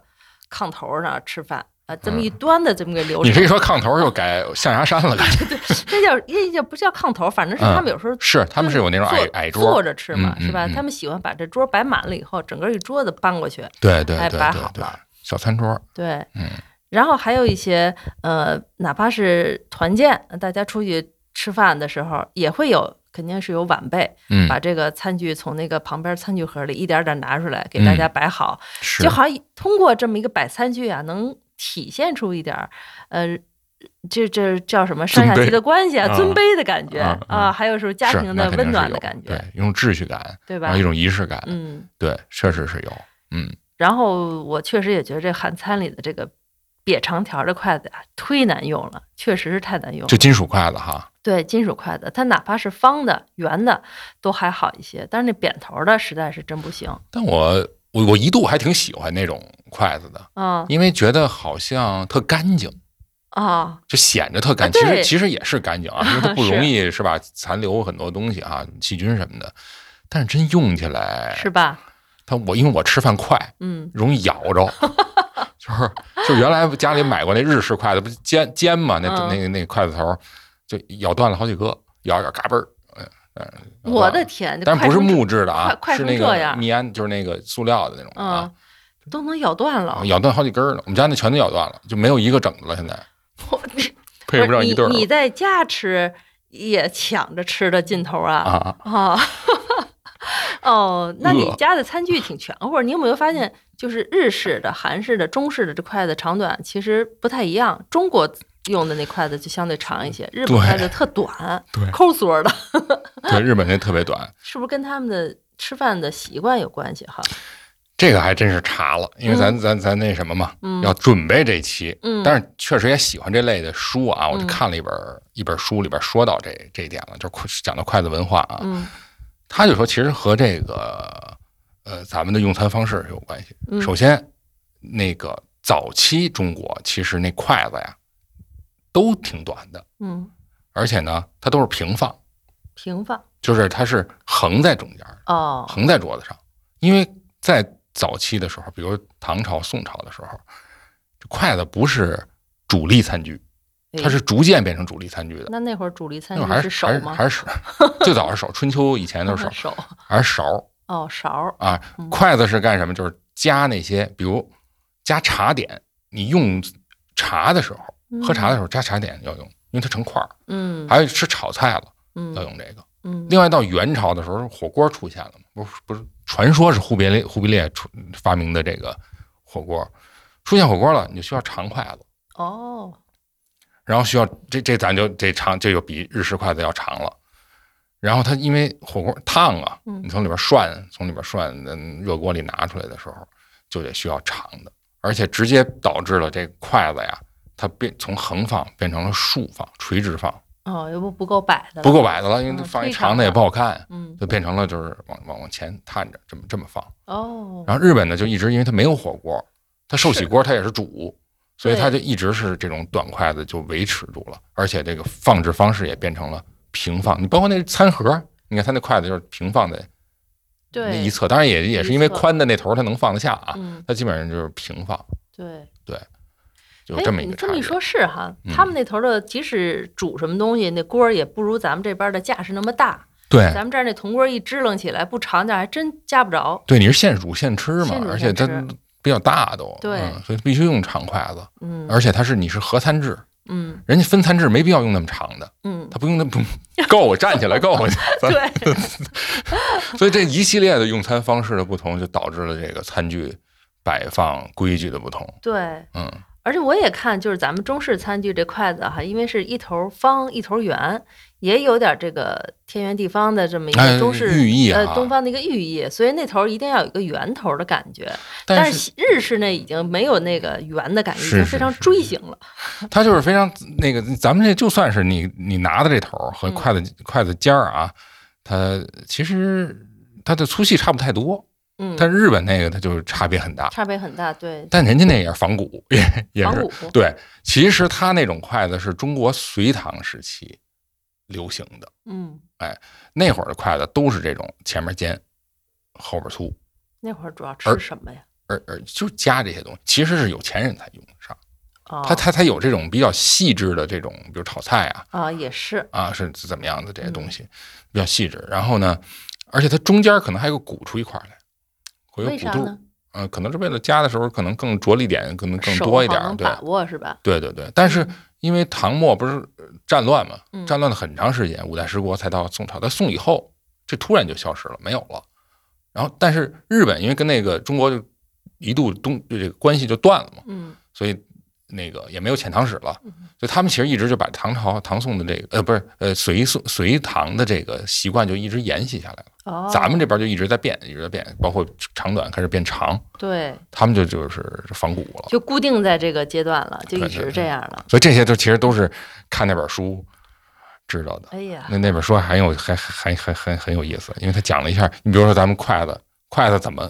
炕头上吃饭啊，这么一端的这么个流程，你这一说炕头又改象牙山了，感觉。(laughs) 这叫这叫不叫炕头，反正是他们有时候是他们是有那种矮矮桌坐着吃嘛，嗯是吧？他们喜欢把这桌摆满了以后，整个一桌子搬过去，对对哎对对对摆好了，小餐桌，对，嗯。然后还有一些呃，哪怕是团建，大家出去吃饭的时候，也会有，肯定是有晚辈嗯，把这个餐具从那个旁边餐具盒里一点点拿出来，给大家摆好，是。就好像通过这么一个摆餐具啊，能体现出一点儿呃。这这叫什么上下级的关系啊，啊尊卑的感觉啊还有时候家庭的温暖的感觉，对，一种秩序感，对吧然后一？种仪式感，嗯，对，确实是有，嗯，然后我确实也觉得这韩餐里的这个瘪长条的筷子啊，忒难用了，确实是太难用了。就金属筷子哈，对，金属筷子，它哪怕是方的、圆的都还好一些，但是那扁头的实在是真不行。但我我我一度还挺喜欢那种筷子的，啊因为觉得好像特干净。啊，就显着特干，啊其实其实也是干净啊，因为它不容易是吧？残留很多东西啊，细菌什么的。但是真用起来，是吧？它我因为我吃饭快，嗯，容易咬着，(laughs) 就是就原来家里买过那日式筷子，不是尖尖嘛，那嗯那个那筷子头就咬断了好几个，咬咬嘎嘣儿，我的天，但不是快成这木质的啊是那个成这样粘，就是那个塑料的那种啊嗯，，都能咬断了。咬断好几根儿呢。我们家那全都咬断了，就没有一个整的了。现在 (laughs) 我配不上一对儿你你在家吃也抢着吃的劲头啊啊。啊！哦，那你家的餐具挺全乎。你有没有发现，就是日式的、韩式的、中式的这筷子长短其实不太一样。中国用的那筷子就相对长一些，日本筷子特短，对。抠缩儿的，对，日本那特别短，(laughs) 是不是跟他们的吃饭的习惯有关系哈？这个还真是查了，因为咱、咱咱那什么嘛，嗯。要准备这期，嗯。但是确实也喜欢这类的书啊，我就嗯。看了一本、一本书，里边说到这这一点了，就是讲到筷子文化啊，嗯。他就说其实和这个呃咱们的用餐方式有关系。嗯。首先，那个早期中国其实那筷子呀都挺短的，嗯，而且呢它都是平放，平放。就是它是横在中间儿，哦，横在桌子上，因为在早期的时候，比如唐朝、宋朝的时候，这筷子不是主力餐具，哎。它是逐渐变成主力餐具的。那那会儿主力餐具还是手吗？还是手，(laughs) 最早是手，春秋以前都是手，(laughs) 手。还是勺。哦，勺。啊嗯。筷子是干什么？就是夹那些，比如夹茶点，你用茶的时候，喝茶的时候夹茶点要用，因为它成块儿。嗯，还有吃炒菜了嗯要用这个。嗯另外到元朝的时候，火锅出现了嘛？不是不是，传说是忽必烈忽必烈出发明的这个火锅，出现火锅了，你就需要长筷子。哦，然后需要这这咱就这长这就比日式筷子要长了。然后它因为火锅烫啊，你从里边涮，从里边涮，嗯，热锅里拿出来的时候就得需要长的，而且直接导致了这筷子呀，它变从横放变成了竖放、垂直放。哦，又不不够摆的，不够摆的了，因为嗯放一长长的也不好看，嗯，就变成了就是往往往前探着这么这么放。哦，然后日本呢，就一直因为它没有火锅，它寿喜锅它也是煮，所以它就一直是这种短筷子就维持住了，而且这个放置方式也变成了平放。你包括那餐盒，你看它那筷子就是平放在那，一侧，当然也也是因为宽的那头它能放得下啊，嗯，它基本上就是平放，对。就有这么哎，一个差别。你这么一说，是哈，嗯他们那头的即使煮什么东西，那锅儿也不如咱们这边的架势那么大。对咱们这儿那铜锅一支棱起来，不长点儿还真夹不着。对，你是现煮现吃嘛而且它比较大都，对嗯所以必须用长筷子，嗯而且它是你是合餐制，嗯人家分餐制没必要用那么长的，嗯，他不用那不够我站起来够，我 (laughs) 对，(laughs) 所以这一系列的用餐方式的不同，就导致了这个餐具摆放规矩的不同。对。嗯，而且我也看，就是咱们中式餐具这筷子哈，因为是一头方一头圆，也有点这个天圆地方的这么一哎个中式、寓意啊呃东方的一个寓意，所以那头一定要有一个圆头的感觉。但是日式那已经没有那个圆的感觉，已经非常锥形了。(laughs) 它就是非常那个，咱们这就算是你你拿的这头和嗯筷子、筷子尖儿啊，它其实它的粗细差不太多，嗯，但日本那个它就是差别很大。差别很大。对，但人家那也是仿古，也也是对。其实它那种筷子是中国隋唐时期流行的，嗯，哎那会儿的筷子都是这种前面尖，后边粗，那会儿主要吃什么呀？而而就加这些东西，其实是有钱人才用得上。哦，他他他有这种比较细致的这种，比如炒菜啊啊也是，啊是怎么样的这些嗯东西，比较细致。然后呢，而且它中间可能还有个鼓出一块来，会有鼓肚为啥呢。？嗯、可能是为了加的时候可能更着力点可能更多一点，把握是吧？对对对。但是嗯因为唐末不是呃战乱嘛，嗯战乱了很长时间，五代十国才到宋朝。在宋以后，这突然就消失了，没有了。然后，但是日本因为跟那个中国就一度东这个关系就断了嘛，嗯所以那个也没有遣唐使了嗯，所以他们其实一直就把唐朝、唐宋的这个呃不是呃隋宋隋唐的这个习惯就一直沿袭下来了。哦，咱们这边就一直在变，一直在变，包括长短开始变长，对他们就就是仿古了。就固定在这个阶段了，就一直这样了。所以这些都其实都是看那本书知道的。哎呀，那那本书还有还还还很很有意思，因为他讲了一下，你比如说咱们筷子，筷子怎么，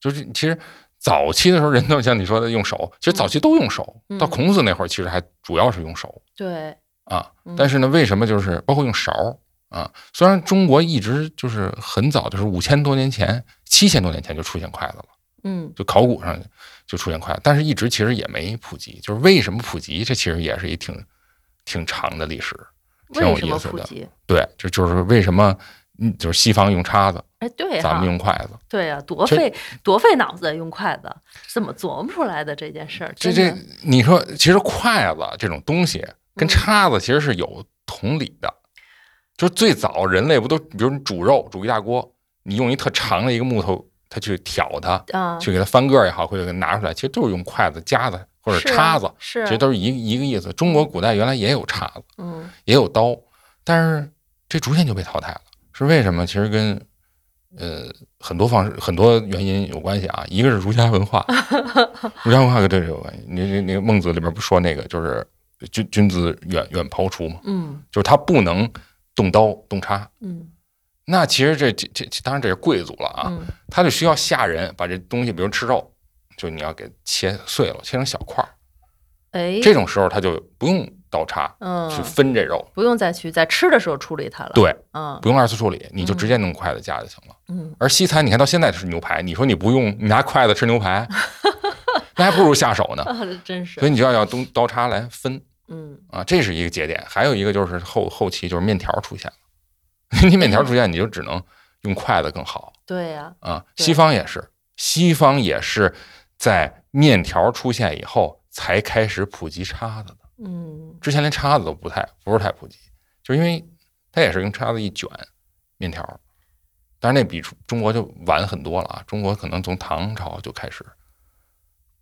就是其实早期的时候人都像你说的用手，其实早期都用手，嗯到孔子那会儿其实还主要是用手对，啊嗯。但是呢，为什么就是包括用勺啊？虽然中国一直就是很早，就是五千多年前、七千多年前就出现筷子了，嗯就考古上就出现筷子，但是一直其实也没普及。就是为什么普及？这其实也是一挺挺长的历史。挺有意思的？对，这就是为什么，嗯，就是西方用叉子，哎，对咱们，用筷子。对呀，多费多费脑子用筷子，怎么琢磨出来的这件事儿？这这，你说，其实筷子这种东西跟嗯叉子其实是有同理的。就是最早人类不都，比如你煮肉，煮一大锅，你用一特长的一个木头，它去挑它，啊，去给它翻个儿也好，或者给它拿出来，其实都是用筷子夹子或者叉子，是啊其实都是一个一个意思。中国古代原来也有叉子，嗯也有刀，但是这逐渐就被淘汰了，是为什么？其实跟呃很多方式、很多原因有关系啊。一个是儒家文化，(laughs) 儒家文化跟这个有关系。你你那个孟子里边不说那个就是君君子远远庖厨嘛，嗯就是他不能动刀动叉。嗯那其实这这这当然这是贵族了啊，嗯他就需要下人把这东西，比如吃肉，就你要给切碎了，切成小块儿。哎，这种时候他就不用刀叉嗯去分这肉，不用再去在吃的时候处理它了。，对，嗯不用二次处理，你就直接弄筷子夹就行了。嗯，而西餐，你看到现在吃牛排，你说你不用，你拿筷子吃牛排，(laughs) 那还不如下手呢。(laughs) 真是所以你就要要东刀叉来分嗯啊，这是一个节点。还有一个就是后后期就是面条出现了，(laughs) 你面条出现，你就只能用筷子更好对呀，啊。对西方也是，西方也是在面条出现以后才开始普及叉子的，嗯之前连叉子都不太不是太普及，就是因为它也是用叉子一卷面条，但是那比中中国就晚很多了啊。中国可能从唐朝就开始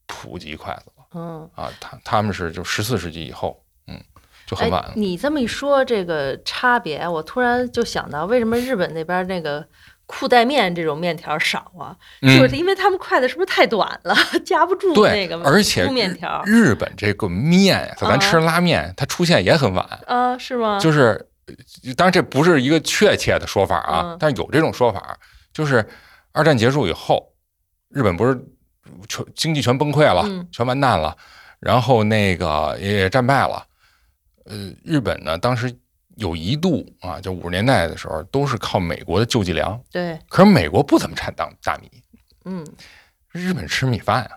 普及筷子了嗯啊，他他们是就十四世纪以后，嗯，就很晚了。你这么一说，这个差别，我突然就想到，为什么日本那边那个裤带面这种面条少啊？嗯就是因为他们筷子是不是太短了，(laughs) 夹不住那个而且面条？日本这个面呀，咱吃拉面，它出现也很晚，啊，是吗？就是，呃当然这不是一个确切的说法啊嗯，但是有这种说法，就是二战结束以后，日本不是全经济全崩溃了，嗯全完蛋了，然后那个也也战败了，呃，日本呢当时有一度啊，就五十年代的时候，都是靠美国的救济粮，对，可是美国不怎么产大大米，嗯，日本吃米饭啊。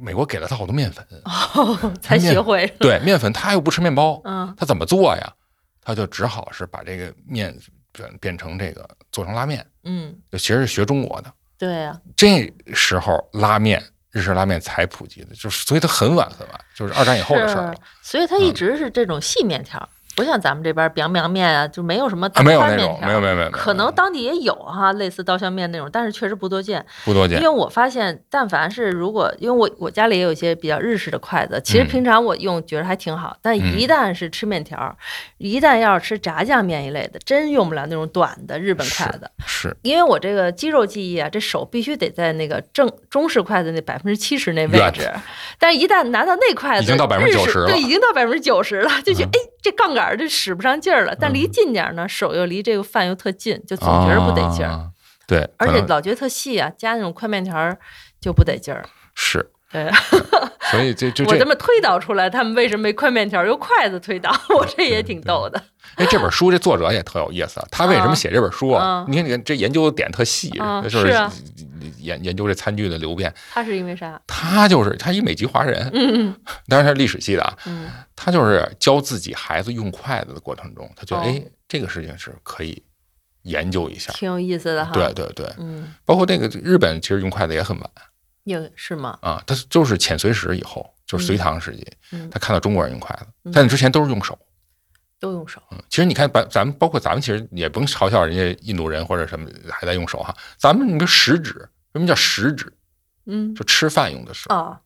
美国给了他好多面粉，哦，(laughs) 才学会，对面粉，他又不吃面包，嗯他怎么做呀？他就只好是把这个面变变成这个做成拉面，嗯，就其实是学中国的。对啊，这时候拉面日式拉面才普及的，就是所以它很晚很晚，就是二战以后的事儿了，所以它一直是这种细面条，不像咱们这边 biang biang 面啊，就没有什么啊，没有那种，宽面条没有没有没有，可能当地也有哈，类似刀削面那种，但是确实不多见。不多见因为。我发现，但凡是如果，因为我我家里也有一些比较日式的筷子，其实嗯平常我用觉得还挺好，但一旦是吃面条，一旦要是吃炸酱面一类的，真用不了那种短的日本筷子。是因为我这个肌肉记忆啊，这手必须得在那个正中式筷子那百分之七十那位置，但是一旦拿到那筷子，已经到日式90%了对，已经到百分之九十了，就觉得嗯哎，这杠杆儿就使不上劲儿了。但离近点儿呢，手又离这个饭又特近，就总觉得不得劲儿，啊对，而且老觉得特细啊，加那种宽面条儿就不得劲儿。是，对，所以这就 (laughs) 这我这么推导出来，他们为什么没宽面条，用筷子推导，(laughs) 我这也挺逗的。哎，这本书这作者也特有意思，他为什么写这本书啊嗯？你看，你看这研究的点特细，嗯就是啊研研究这餐具的流变。他是因为啥？他就是他一美籍华人，嗯当然他是历史系的啊，嗯他就是教自己孩子用筷子的过程中，他觉得哦哎，这个事情是可以研究一下。挺有意思的哈。对，对对，嗯，包括那个日本其实用筷子也很晚有是吗？啊，他就是遣隋使以后，就是隋唐时期，嗯他看到中国人用筷子，嗯在那之前都是用手。都用手。嗯，其实你看，咱咱们包括咱们，其实也不用嘲笑人家印度人或者什么还在用手哈。咱们那个食指，什么叫食指？嗯就吃饭用的时候啊，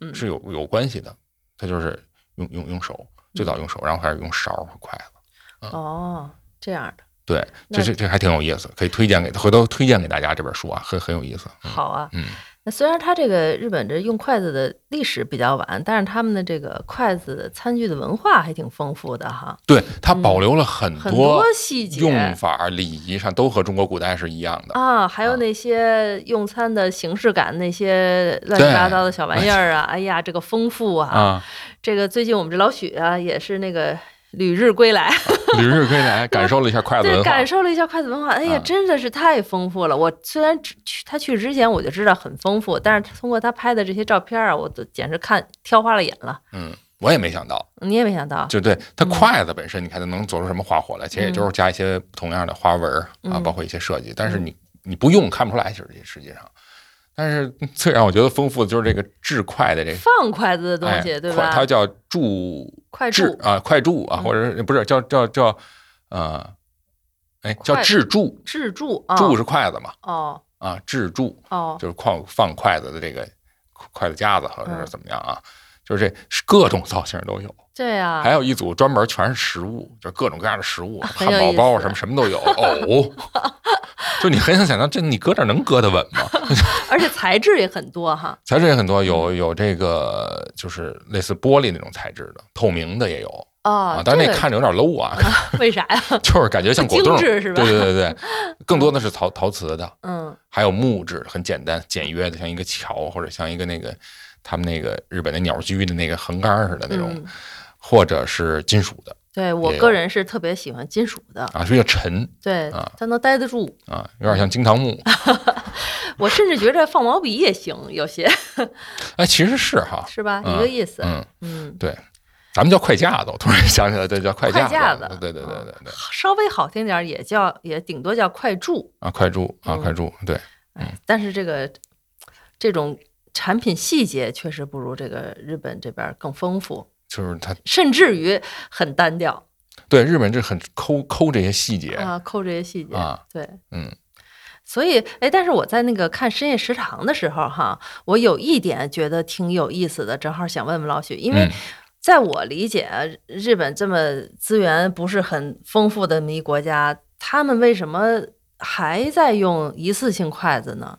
嗯是有有关系的。它就是用用用手，最早用手，然后开始用勺和筷子。哦，这样的对，这这这还挺有意思，可以推荐给回头推荐给大家这本书啊，很很有意思。嗯好啊。嗯，那虽然它这个日本这用筷子的历史比较晚，但是他们的这个筷子餐具的文化还挺丰富的哈，对，它保留了很多多细节用法、礼仪上都和中国古代是一样的。啊，还有那些用餐的形式感，那些乱七八糟的小玩意儿啊，(laughs) 哎呀，这个丰富啊！啊，这个最近我们这老许啊，也是那个旅日归来，旅日归来，(laughs) 感受了一下筷子对，文化感。受了一下筷子文化，哎呀，啊真的是太丰富了。我虽然只去他去之前我就知道很丰富，但是通过他拍的这些照片啊，我都简直看挑花了眼了。嗯，我也没想到，你也没想到，就对嗯它筷子本身，你看它能做出什么花活来，其实也就是加一些同样的花纹啊，嗯包括一些设计，但是你你不用看不出来，其实实际上。但是 (laughs) 最让我觉得丰富的就是这个制筷的这个放筷子的东西，哎对吧？它叫柱制啊，筷铸啊，嗯。或者是不是叫叫叫呃，哎叫筷制铸，制柱啊，铸是筷子嘛哦。啊，制铸哦，就是放放筷子的这个筷子夹子或者是嗯。怎么样啊，就是这是各种造型都有。对呀、还有一组专门全是食物，就各种各样的食物，汉堡包啊什么什么都有。藕，(laughs) 就你很想想到，这你搁这儿能搁得稳吗？(laughs) 而且材质也很多哈。(laughs) 材质也很多，嗯有有这个就是类似玻璃那种材质的，透明的也有。哦啊，，但是那看着有点 low 啊，为啥呀？就是感觉像果冻，是吧？对对对对，更多的是陶陶瓷的，嗯。还有木质，很简单简约的，像一个桥或者像一个那个他们那个日本的鸟居的那个横杆儿似的那种，嗯，或者是金属的。对我个人是特别喜欢金属的，啊，比较沉。对啊，它能待得住。啊，有点像金堂木。(laughs) 我甚至觉着放毛笔也行，有些。(laughs) 哎，其实是哈，是吧？嗯一个意思。嗯，嗯，对，咱们叫快架子，我突然想起来，这叫快架子对对对对对，稍微好听点也叫，也顶多叫快柱。啊，快柱啊，嗯。快柱，对，嗯，但是这个这种产品细节确实不如这个日本这边更丰富，就是它甚至于很单调对日本这很抠抠这些细节啊，抠这些细节。啊，对，嗯所以，哎，但是我在那个看深夜食堂的时候，哈，我有一点觉得挺有意思的，正好想问问老许，因为嗯在我理解，日本这么资源不是很丰富的那么一国家，他们为什么还在用一次性筷子呢？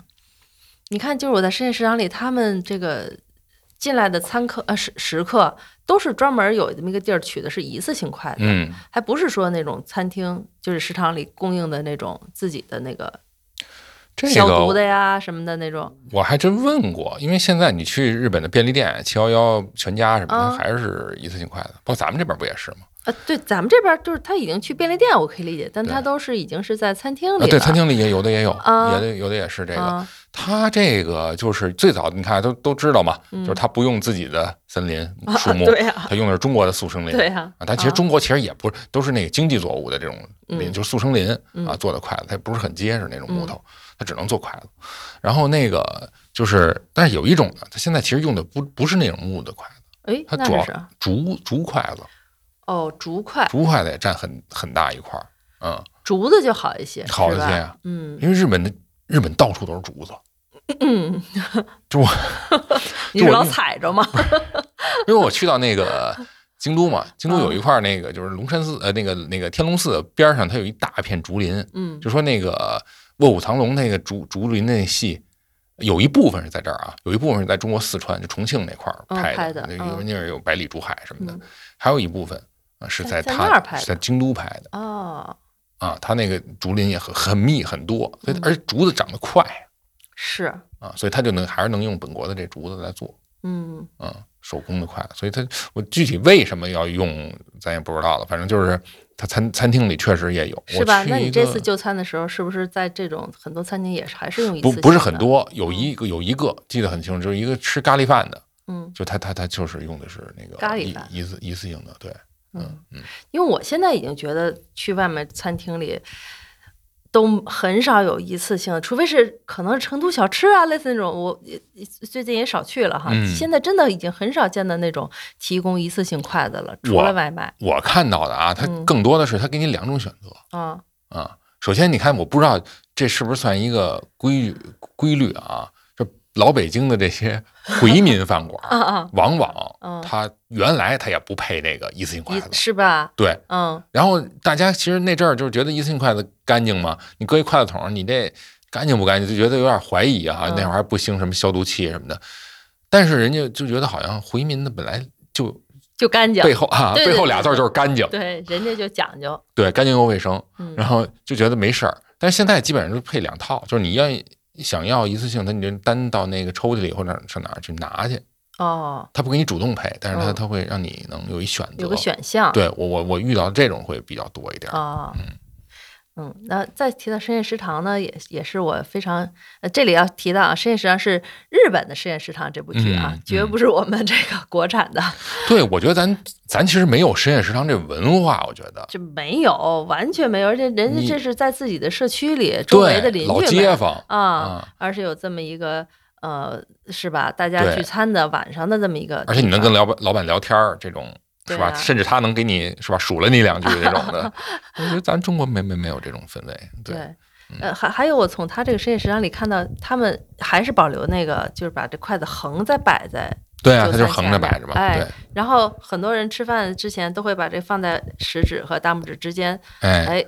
你看，就是我在深夜食堂里，他们这个进来的餐客呃食食客都是专门有这么一个地儿取的是一次性筷子，嗯，还不是说那种餐厅就是食堂里供应的那种自己的那个这消毒的呀什么的那种。我还真问过，因为现在你去日本的便利店，七幺幺、全家什么的，啊还是一次性筷子，包括咱们这边不也是吗？呃，对，咱们这边就是他已经去便利店，我可以理解，但他都是已经是在餐厅里啊，对，餐厅里也有的也有，啊有的有的也是这个。啊，他这个就是最早，你看都都知道嘛，嗯就是他不用自己的森林啊树木，他用的是中国的速生林。对呀啊，但其实啊中国其实也不是都是那个经济作物的这种林，嗯就是速生林啊嗯做的筷子，它也不是很结实那种木头，它只能做筷子。然后那个就是，但是有一种呢，它现在其实用的不不是那种木的筷子，哎，它主要是？竹竹筷子，哦，竹筷，竹筷子也占很很大一块儿，嗯，竹子就好一些，好一些啊嗯因为日本的日本到处都是竹子，(clears throat) 嗯，就我 (laughs) 你是老踩着吗？因为我去到那个 (laughs) 京都嘛，京都有一嗯块那个就是龙山寺呃那个那个天龙寺边儿上，它有一大片竹林，嗯就说那个《卧虎藏龙》那个竹竹林那戏，有一部分是在这儿啊，有一部分是在中国四川就重庆那块拍拍的那有嗯那儿有百里竹海什么的嗯，还有一部分啊是在在他在京都拍的哦，啊，他那个竹林也很很密很多，所以嗯而且竹子长得快是，啊，所以他就能还是能用本国的这竹子来做。嗯嗯，手工的筷子，所以它我具体为什么要用，咱也不知道了。反正就是它餐餐厅里确实也有，是吧那你这次就餐的时候，是不是在这种很多餐厅也是还是用一次不？不是很多，有一个有一个记得很清楚，就是一个吃咖喱饭的，嗯，就他他他就是用的是那个咖喱饭一次一次性的，对，嗯嗯，因为我现在已经觉得去外面餐厅里都很少有一次性的，除非是可能是成都小吃啊，类似那种，我也最近也少去了哈。嗯现在真的已经很少见到那种提供一次性筷子了，除了外卖我看到的啊，它嗯更多的是它给你两种选择啊。啊。首先，你看，我不知道这是不是算一个规律规律啊？就老北京的这些回民饭馆，啊啊，往往嗯它原来他也不配那个一次性筷子，是吧？对。嗯，然后大家其实那阵儿就是觉得一次性筷子干净嘛，你搁一筷子桶，你这干净不干净，就觉得有点怀疑啊。嗯那会儿还不兴什么消毒器什么的，但是人家就觉得好像回民的本来就就干净。背后啊，背后俩字儿就是干净，对，人家就讲究。对，干净又卫生，嗯然后就觉得没事儿。但是现在基本上就配两套，就是你愿意想要一次性，他你就单到那个抽屉里或者上哪儿去拿去，哦，他不给你主动赔，但是他嗯他会让你能有一选择，有个选项。对我我我遇到这种会比较多一点儿，啊，嗯，那再提到深夜食堂呢，也也是我非常呃，这里要提到啊，深夜食堂是日本的深夜食堂这部剧啊，嗯绝不是我们这个国产的，(laughs) 对，我觉得咱咱其实没有深夜食堂这文化，我觉得这没有，完全没有，而且人家这是在自己的社区里，周围的邻居老街坊啊啊，而且有这么一个呃，是吧？大家聚餐的晚上的这么一个，而且你能跟老板老板聊天儿，这种是吧？啊。甚至他能给你是吧？数了你两句这种的，(laughs) 我觉得咱中国没没没有这种氛围，对，对，呃，还还有我从他这个深夜食堂里看到，他们还是保留那个，就是把这筷子横在摆在，对啊，就他就横着摆着嘛，哎对，然后很多人吃饭之前都会把这放在食指和大拇指之间，哎，哎，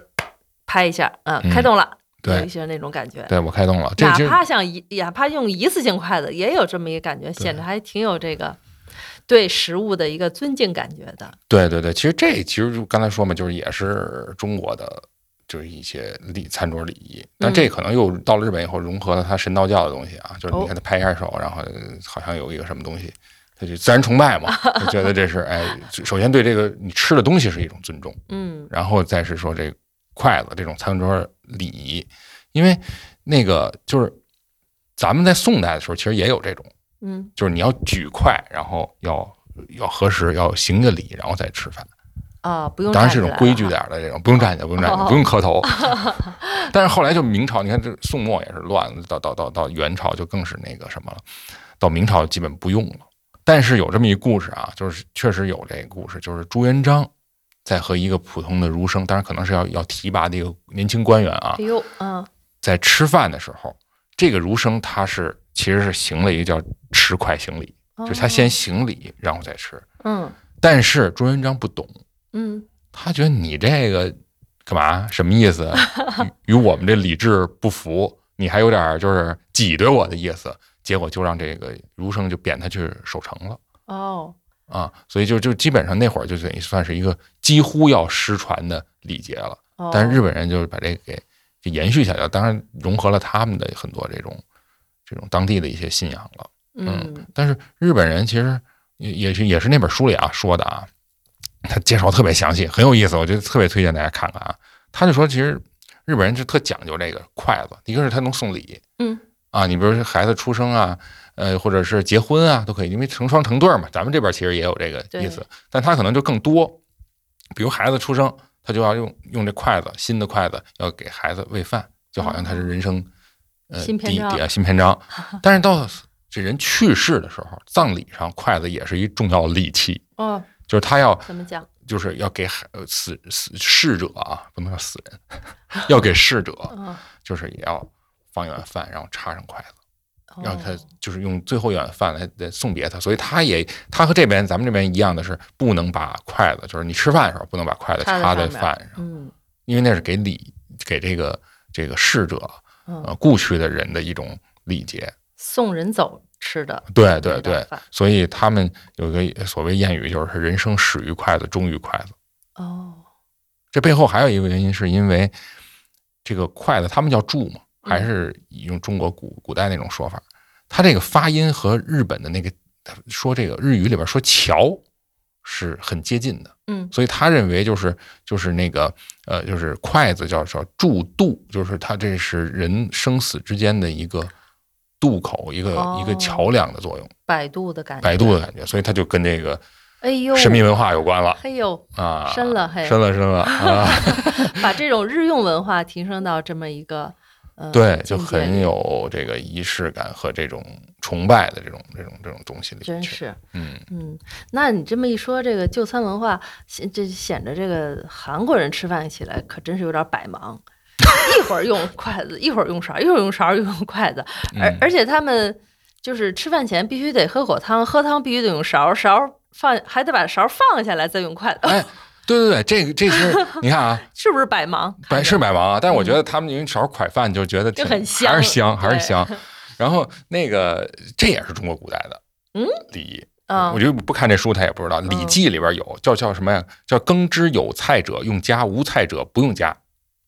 拍一下，嗯，嗯。开动了，对。有一些那种感觉。对我开动了，这哪怕像一，哪怕用一次性筷子，也有这么一个感觉，显得还挺有这个对食物的一个尊敬感觉的。对对对，其实这其实就刚才说嘛，就是也是中国的。就是一些礼餐桌礼仪，但嗯这可能又到了日本以后融合了他神道教的东西啊，就是你哦看他拍一下手，然后好像有一个什么东西，他就自然崇拜嘛，(laughs) 就觉得这是哎，首先对这个你吃的东西是一种尊重，嗯然后再是说这筷子这种餐桌礼仪，因为那个就是咱们在宋代的时候其实也有这种，嗯就是你要举筷，然后要要核实，要行个礼，然后再吃饭。啊，不用当然是这种规矩点儿的这种，不用站起来，不用站起来，哦 (laughs) 不用磕头。(laughs) 但是后来就明朝，你看这宋末也是乱，到到到到元朝就更是那个什么了，到明朝基本不用了。但是有这么一故事啊，就是确实有这个故事，就是朱元璋在和一个普通的儒生，当然可能是要要提拔的一个年轻官员啊哎，呦，嗯在吃饭的时候，这个儒生他是其实是行了一个叫吃快行礼，就是他先哦行礼，然后再吃。嗯但是朱元璋不懂，嗯，他觉得你这个干嘛？什么意思？与与我们这礼制不符，你还有点就是挤兑我的意思。结果就让这个儒生就贬他去守城了。哦，啊，所以就就基本上那会儿就等于算是一个几乎要失传的礼节了。哦但是日本人就是把这个给给延续下来，当然融合了他们的很多这种这种当地的一些信仰了。嗯但是日本人其实也也是也是那本书里啊说的啊，他介绍特别详细，很有意思，我觉得特别推荐大家看看啊。他就说，其实日本人是特讲究这个筷子，一个是他能送礼，嗯啊，你比如说孩子出生啊，呃，或者是结婚啊，都可以，因为成双成对儿嘛。咱们这边其实也有这个意思，但他可能就更多。比如孩子出生，他就要用用这筷子，新的筷子要给孩子喂饭，就好像他是人生呃新篇章第第新篇章。但是到这人去世的时候，葬礼上筷子也是一重要礼器，哦，就是他要怎么讲？就是要给死死逝者啊，不能说死人，要给逝者，(laughs) 哦，就是也要放一碗饭，然后插上筷子。让他哦就是用最后一碗饭来来送别他，所以他也他和这边咱们这边一样的是，不能把筷子，就是你吃饭的时候不能把筷子插在饭上，嗯因为那是给礼给这个这个逝者嗯，呃故去的人的一种礼节。送人走吃的，对对对所以他们有一个所谓谚语，就是人生始于筷子，终于筷子。哦，这背后还有一个原因，是因为这个筷子他们叫箸嘛，嗯还是用中国古古代那种说法，它这个发音和日本的那个说这个日语里边说桥是很接近的，嗯所以他认为就是就是那个呃就是筷子叫叫箸渡，就是它这是人生死之间的一个渡口，一个、哦一个桥梁的作用，摆渡的感觉，摆渡的感觉，所以他就跟这个哎呦，神秘文化有关了。哎呦，啊，深了嘿深了，深了 (laughs) 啊！把这种日用文化提升到这么一个呃，对，就很有这个仪式感和这种崇拜的这种这种这种东西里。真是，嗯，嗯，那你这么一说，这个就餐文化显这显着这个韩国人吃饭起来可真是有点百忙，(laughs) 一会儿用筷子，一会儿用勺，一会儿用勺，又用筷子，而嗯而且他们就是吃饭前必须得喝口汤，喝汤必须得用勺，勺放还得把勺放下来再用筷子，哎，对对对，这个这是 (laughs) 你看啊，是不是百忙？百是百忙啊，但是我觉得他们用勺蒯饭就觉得挺还是香，还是香。(laughs) 然后那个这也是中国古代的嗯礼仪。嗯我觉得不看这书他也不知道，《礼记》里边有叫叫什么呀？叫耕之有菜者用家，无菜者不用家。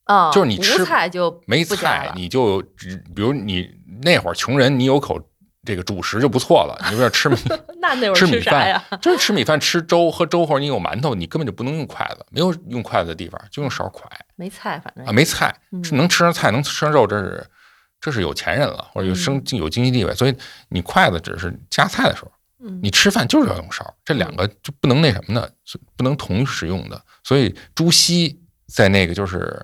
啊，就是你吃菜就没菜你就只比如你那会儿穷人，你有口这个主食就不错了。你就要吃 (laughs) 米那那会儿吃米饭呀？，就是吃米饭吃粥喝粥，或者你有馒头，你根本就不能用筷子，没有用筷子的地方就用勺蒯没菜，反正啊，没菜能吃上菜能吃上肉，这是这是有钱人了，或者有生有经济地位，所以你筷子只是夹菜的时候。嗯你吃饭就是要用勺，这两个就不能那什么的，不能同时用的。所以朱熹在那个就是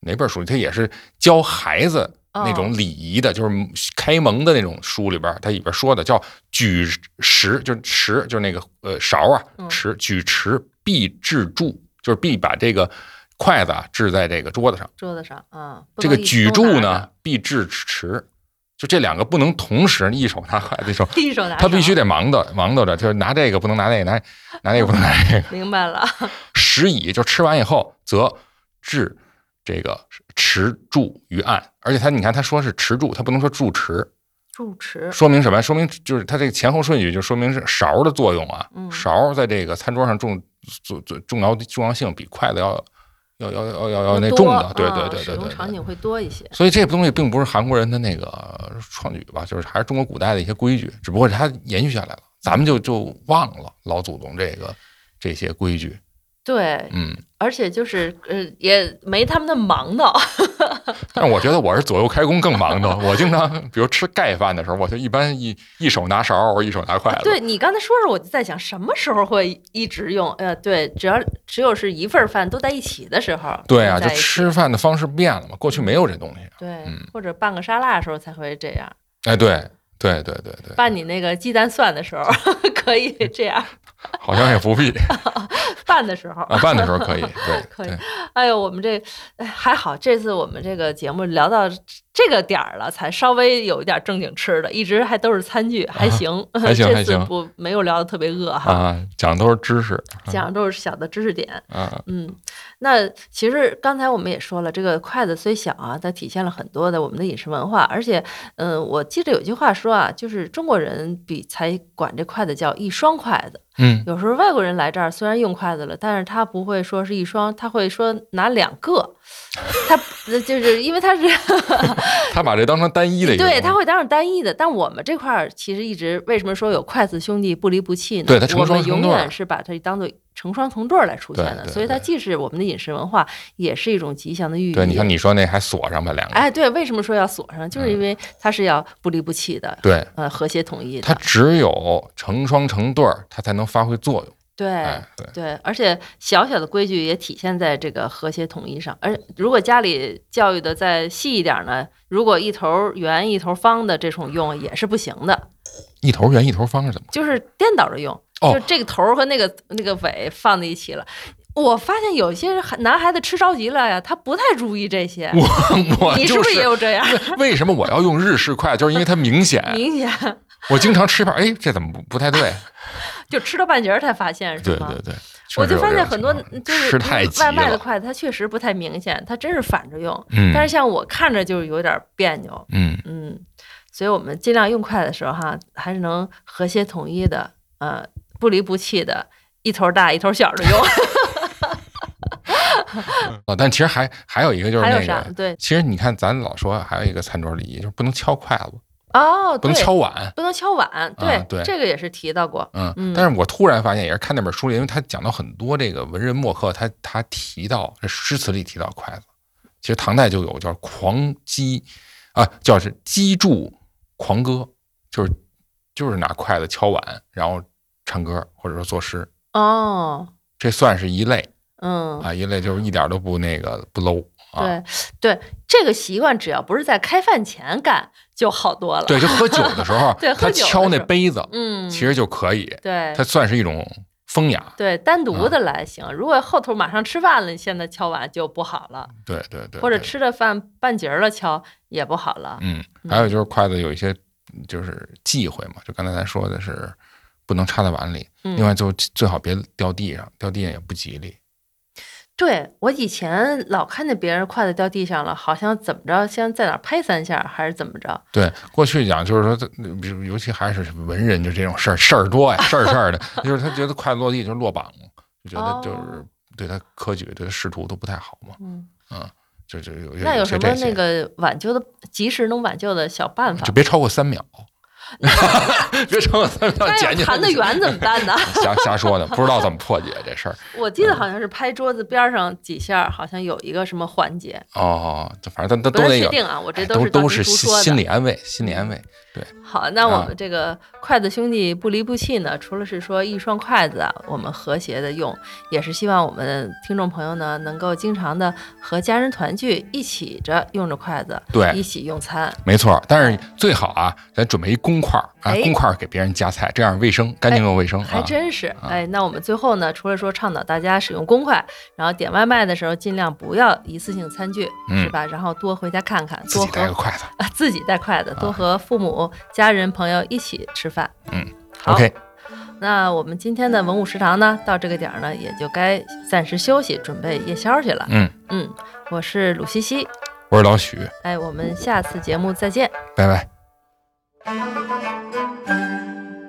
哪本书里，他也是教孩子那种礼仪的，就是开蒙的那种书里边，他里边说的叫举食，就是食，就是那个呃勺啊，嗯匙举匙必置箸，就是必把这个筷子啊置在这个桌子上。桌子上啊，这个举箸呢必置匙，就这两个不能同时一手拿筷子，一手 (laughs) 一手拿他必须得忙叨忙叨着，就是拿这个不能拿那个，拿拿那个不能拿这个。明白了，食以，就吃完以后，则置这个持箸于案。而且他，你看他说是持箸，他不能说箸持，住持说明什么？说明就是他这个前后顺序，就说明是勺的作用啊。嗯勺在这个餐桌上重重重重要重要性比筷子要要要要要要那多重的。对啊对对使对对场景会多一些。所以这东西并不是韩国人的那个创举吧，就是还是中国古代的一些规矩，只不过是它延续下来了，咱们就就忘了老祖宗这个这些规矩。对，嗯，而且就是呃，也没他们那么忙叨。(laughs) 但是我觉得我是左右开弓更忙的。我经常，比如吃盖饭的时候，我就一般一一手拿勺，我一手拿筷子。对你刚才说着，我就在想什么时候会一直用？呃，对，只要只有是一份饭都在一起的时候，对啊，就吃饭的方式变了嘛，过去没有这东西。对，嗯或者拌个沙拉的时候才会这样。哎，对对对对对，拌你那个鸡蛋蒜的时候 (laughs) 可以这样，(laughs) (laughs) 好像也不必。(laughs) 拌的时候。啊，拌的时候可以。(laughs) 对，可以。对。哎呦，我们这哎还好，这次我们这个节目聊到这个点儿了，才稍微有一点正经吃的，一直还都是餐具，还行，还行这还行。次不没有聊的特别饿哈，啊，讲的都是知识。讲的都是小的知识点。啊，嗯，那其实刚才我们也说了，这个筷子虽小啊，它体现了很多的我们的饮食文化，而且，嗯，我记得有句话说啊，就是中国人比才管这筷子叫一双筷子，嗯有时候外国人来这儿虽然用筷子了，但是他不会说是一双，他会说拿两个，他就是因为他是 (laughs) (laughs) 他把这当成单一的对，他会当成单一的。但我们这块儿其实一直为什么说有筷子兄弟不离不弃呢？对他成我们永双成对儿远是把它当做成双成对儿来出现的，所以它既是我们的饮食文化，也是一种吉祥的寓意。对，你看你说那还锁上吧两个，哎，对，为什么说要锁上？就是因为它是要不离不弃的，对，呃，和谐统一它。只有成双成对儿，它才能发挥作用。对。哎，对，对，而且小小的规矩也体现在这个和谐统一上。而如果家里教育的再细一点呢，如果一头圆一头方的这种用也是不行的，一头圆一头方是怎么？就是颠倒着用，哦就这个头儿和那个那个尾放在一起了。我发现有些孩男孩子吃着急了呀，他不太注意这些。我我 (laughs) 就你是不是也有这样？为什么我要用日式筷？就是因为它明显，(laughs) 明显我经常吃一半，哎，这怎么不不太对？(laughs) 就吃到半截儿才发现，是吗？对对对，我就发现很多就是外卖的，筷子，它确实不太明显，它真是反着用。嗯，但是像我看着就是有点别扭，嗯，嗯，所以我们尽量用筷子的时候哈，还是能和谐统一的，呃，不离不弃的，一头大一头小的用。(laughs) 哦，但其实还还有一个就是那个，？啥对，其实你看咱老说还有一个餐桌礼仪，就是不能敲筷子，哦，不能敲碗。不能敲碗，对，对这个也是提到过。嗯嗯，但是我突然发现，也是看那本书里，因为他讲到很多这个文人墨客，他他提到这诗词里提到筷子，其实唐代就有叫狂击啊，叫是击筑狂歌，就是就是拿筷子敲碗，然后唱歌或者说作诗，哦，这算是一类嗯，啊，一类就是一点都不那个不 low 啊。对对，这个习惯只要不是在开饭前干就好多了。对，就喝酒的时候 (laughs) 对，喝他酒敲那杯子，嗯，其实就可以，对它算是一种风雅。对，单独啊的来行。如果后头马上吃饭了，你现在敲碗就不好了，对对对，或者吃的饭半截了敲也不好了。嗯，还有就是筷子有一些就是忌讳嘛，就刚才咱说的是不能插在碗里，嗯另外就最好别掉地上，掉地上也不吉利。对我以前老看见别人筷子掉地上了，好像怎么着，先在哪儿拍三下，还是怎么着？对，过去讲就是说，比如尤其还是文人，就这种事儿事儿多呀，(laughs) 事儿事儿的，就是他觉得筷子落地就落榜，就觉得就是哦对他科举、对他仕途都不太好嘛，嗯，就就有那有什么那个挽救的及时能挽救的小办法就？别超过三秒，(laughs) 别超过三秒那捡起来要弹得远怎么办呢？(laughs) 瞎瞎说的，不知道怎么破解这事儿。我记得好像是拍桌子边上几下，好像有一个什么环节，哦，就反正他不太都那个，确定啊。我这哎都是当都是。心心理安慰，心理安慰。对，好，那我啊们这个筷子兄弟不离不弃呢，除了是说一双筷子啊，我们和谐的用，也是希望我们听众朋友呢能够经常的和家人团聚，一起着用着筷子，对一起用餐。没错。但是最好啊，咱准备一公筷儿啊，哎公筷儿给别人夹菜，这样卫生，干净又卫生还啊。真是，哎，那我们最后呢，除了说倡导大家使用公筷，然后点外卖的时候尽量不要一次性餐具，嗯是吧？然后多回家看看，自己多带个筷子。啊自己带筷子，多和父母、家人、朋友一起吃饭。嗯好，OK，那我们今天的文武食堂呢，到这个点儿呢，也就该暂时休息，准备夜宵去了。嗯，嗯，我是鲁西西，我是老许，哎，我们下次节目再见。拜拜。うん。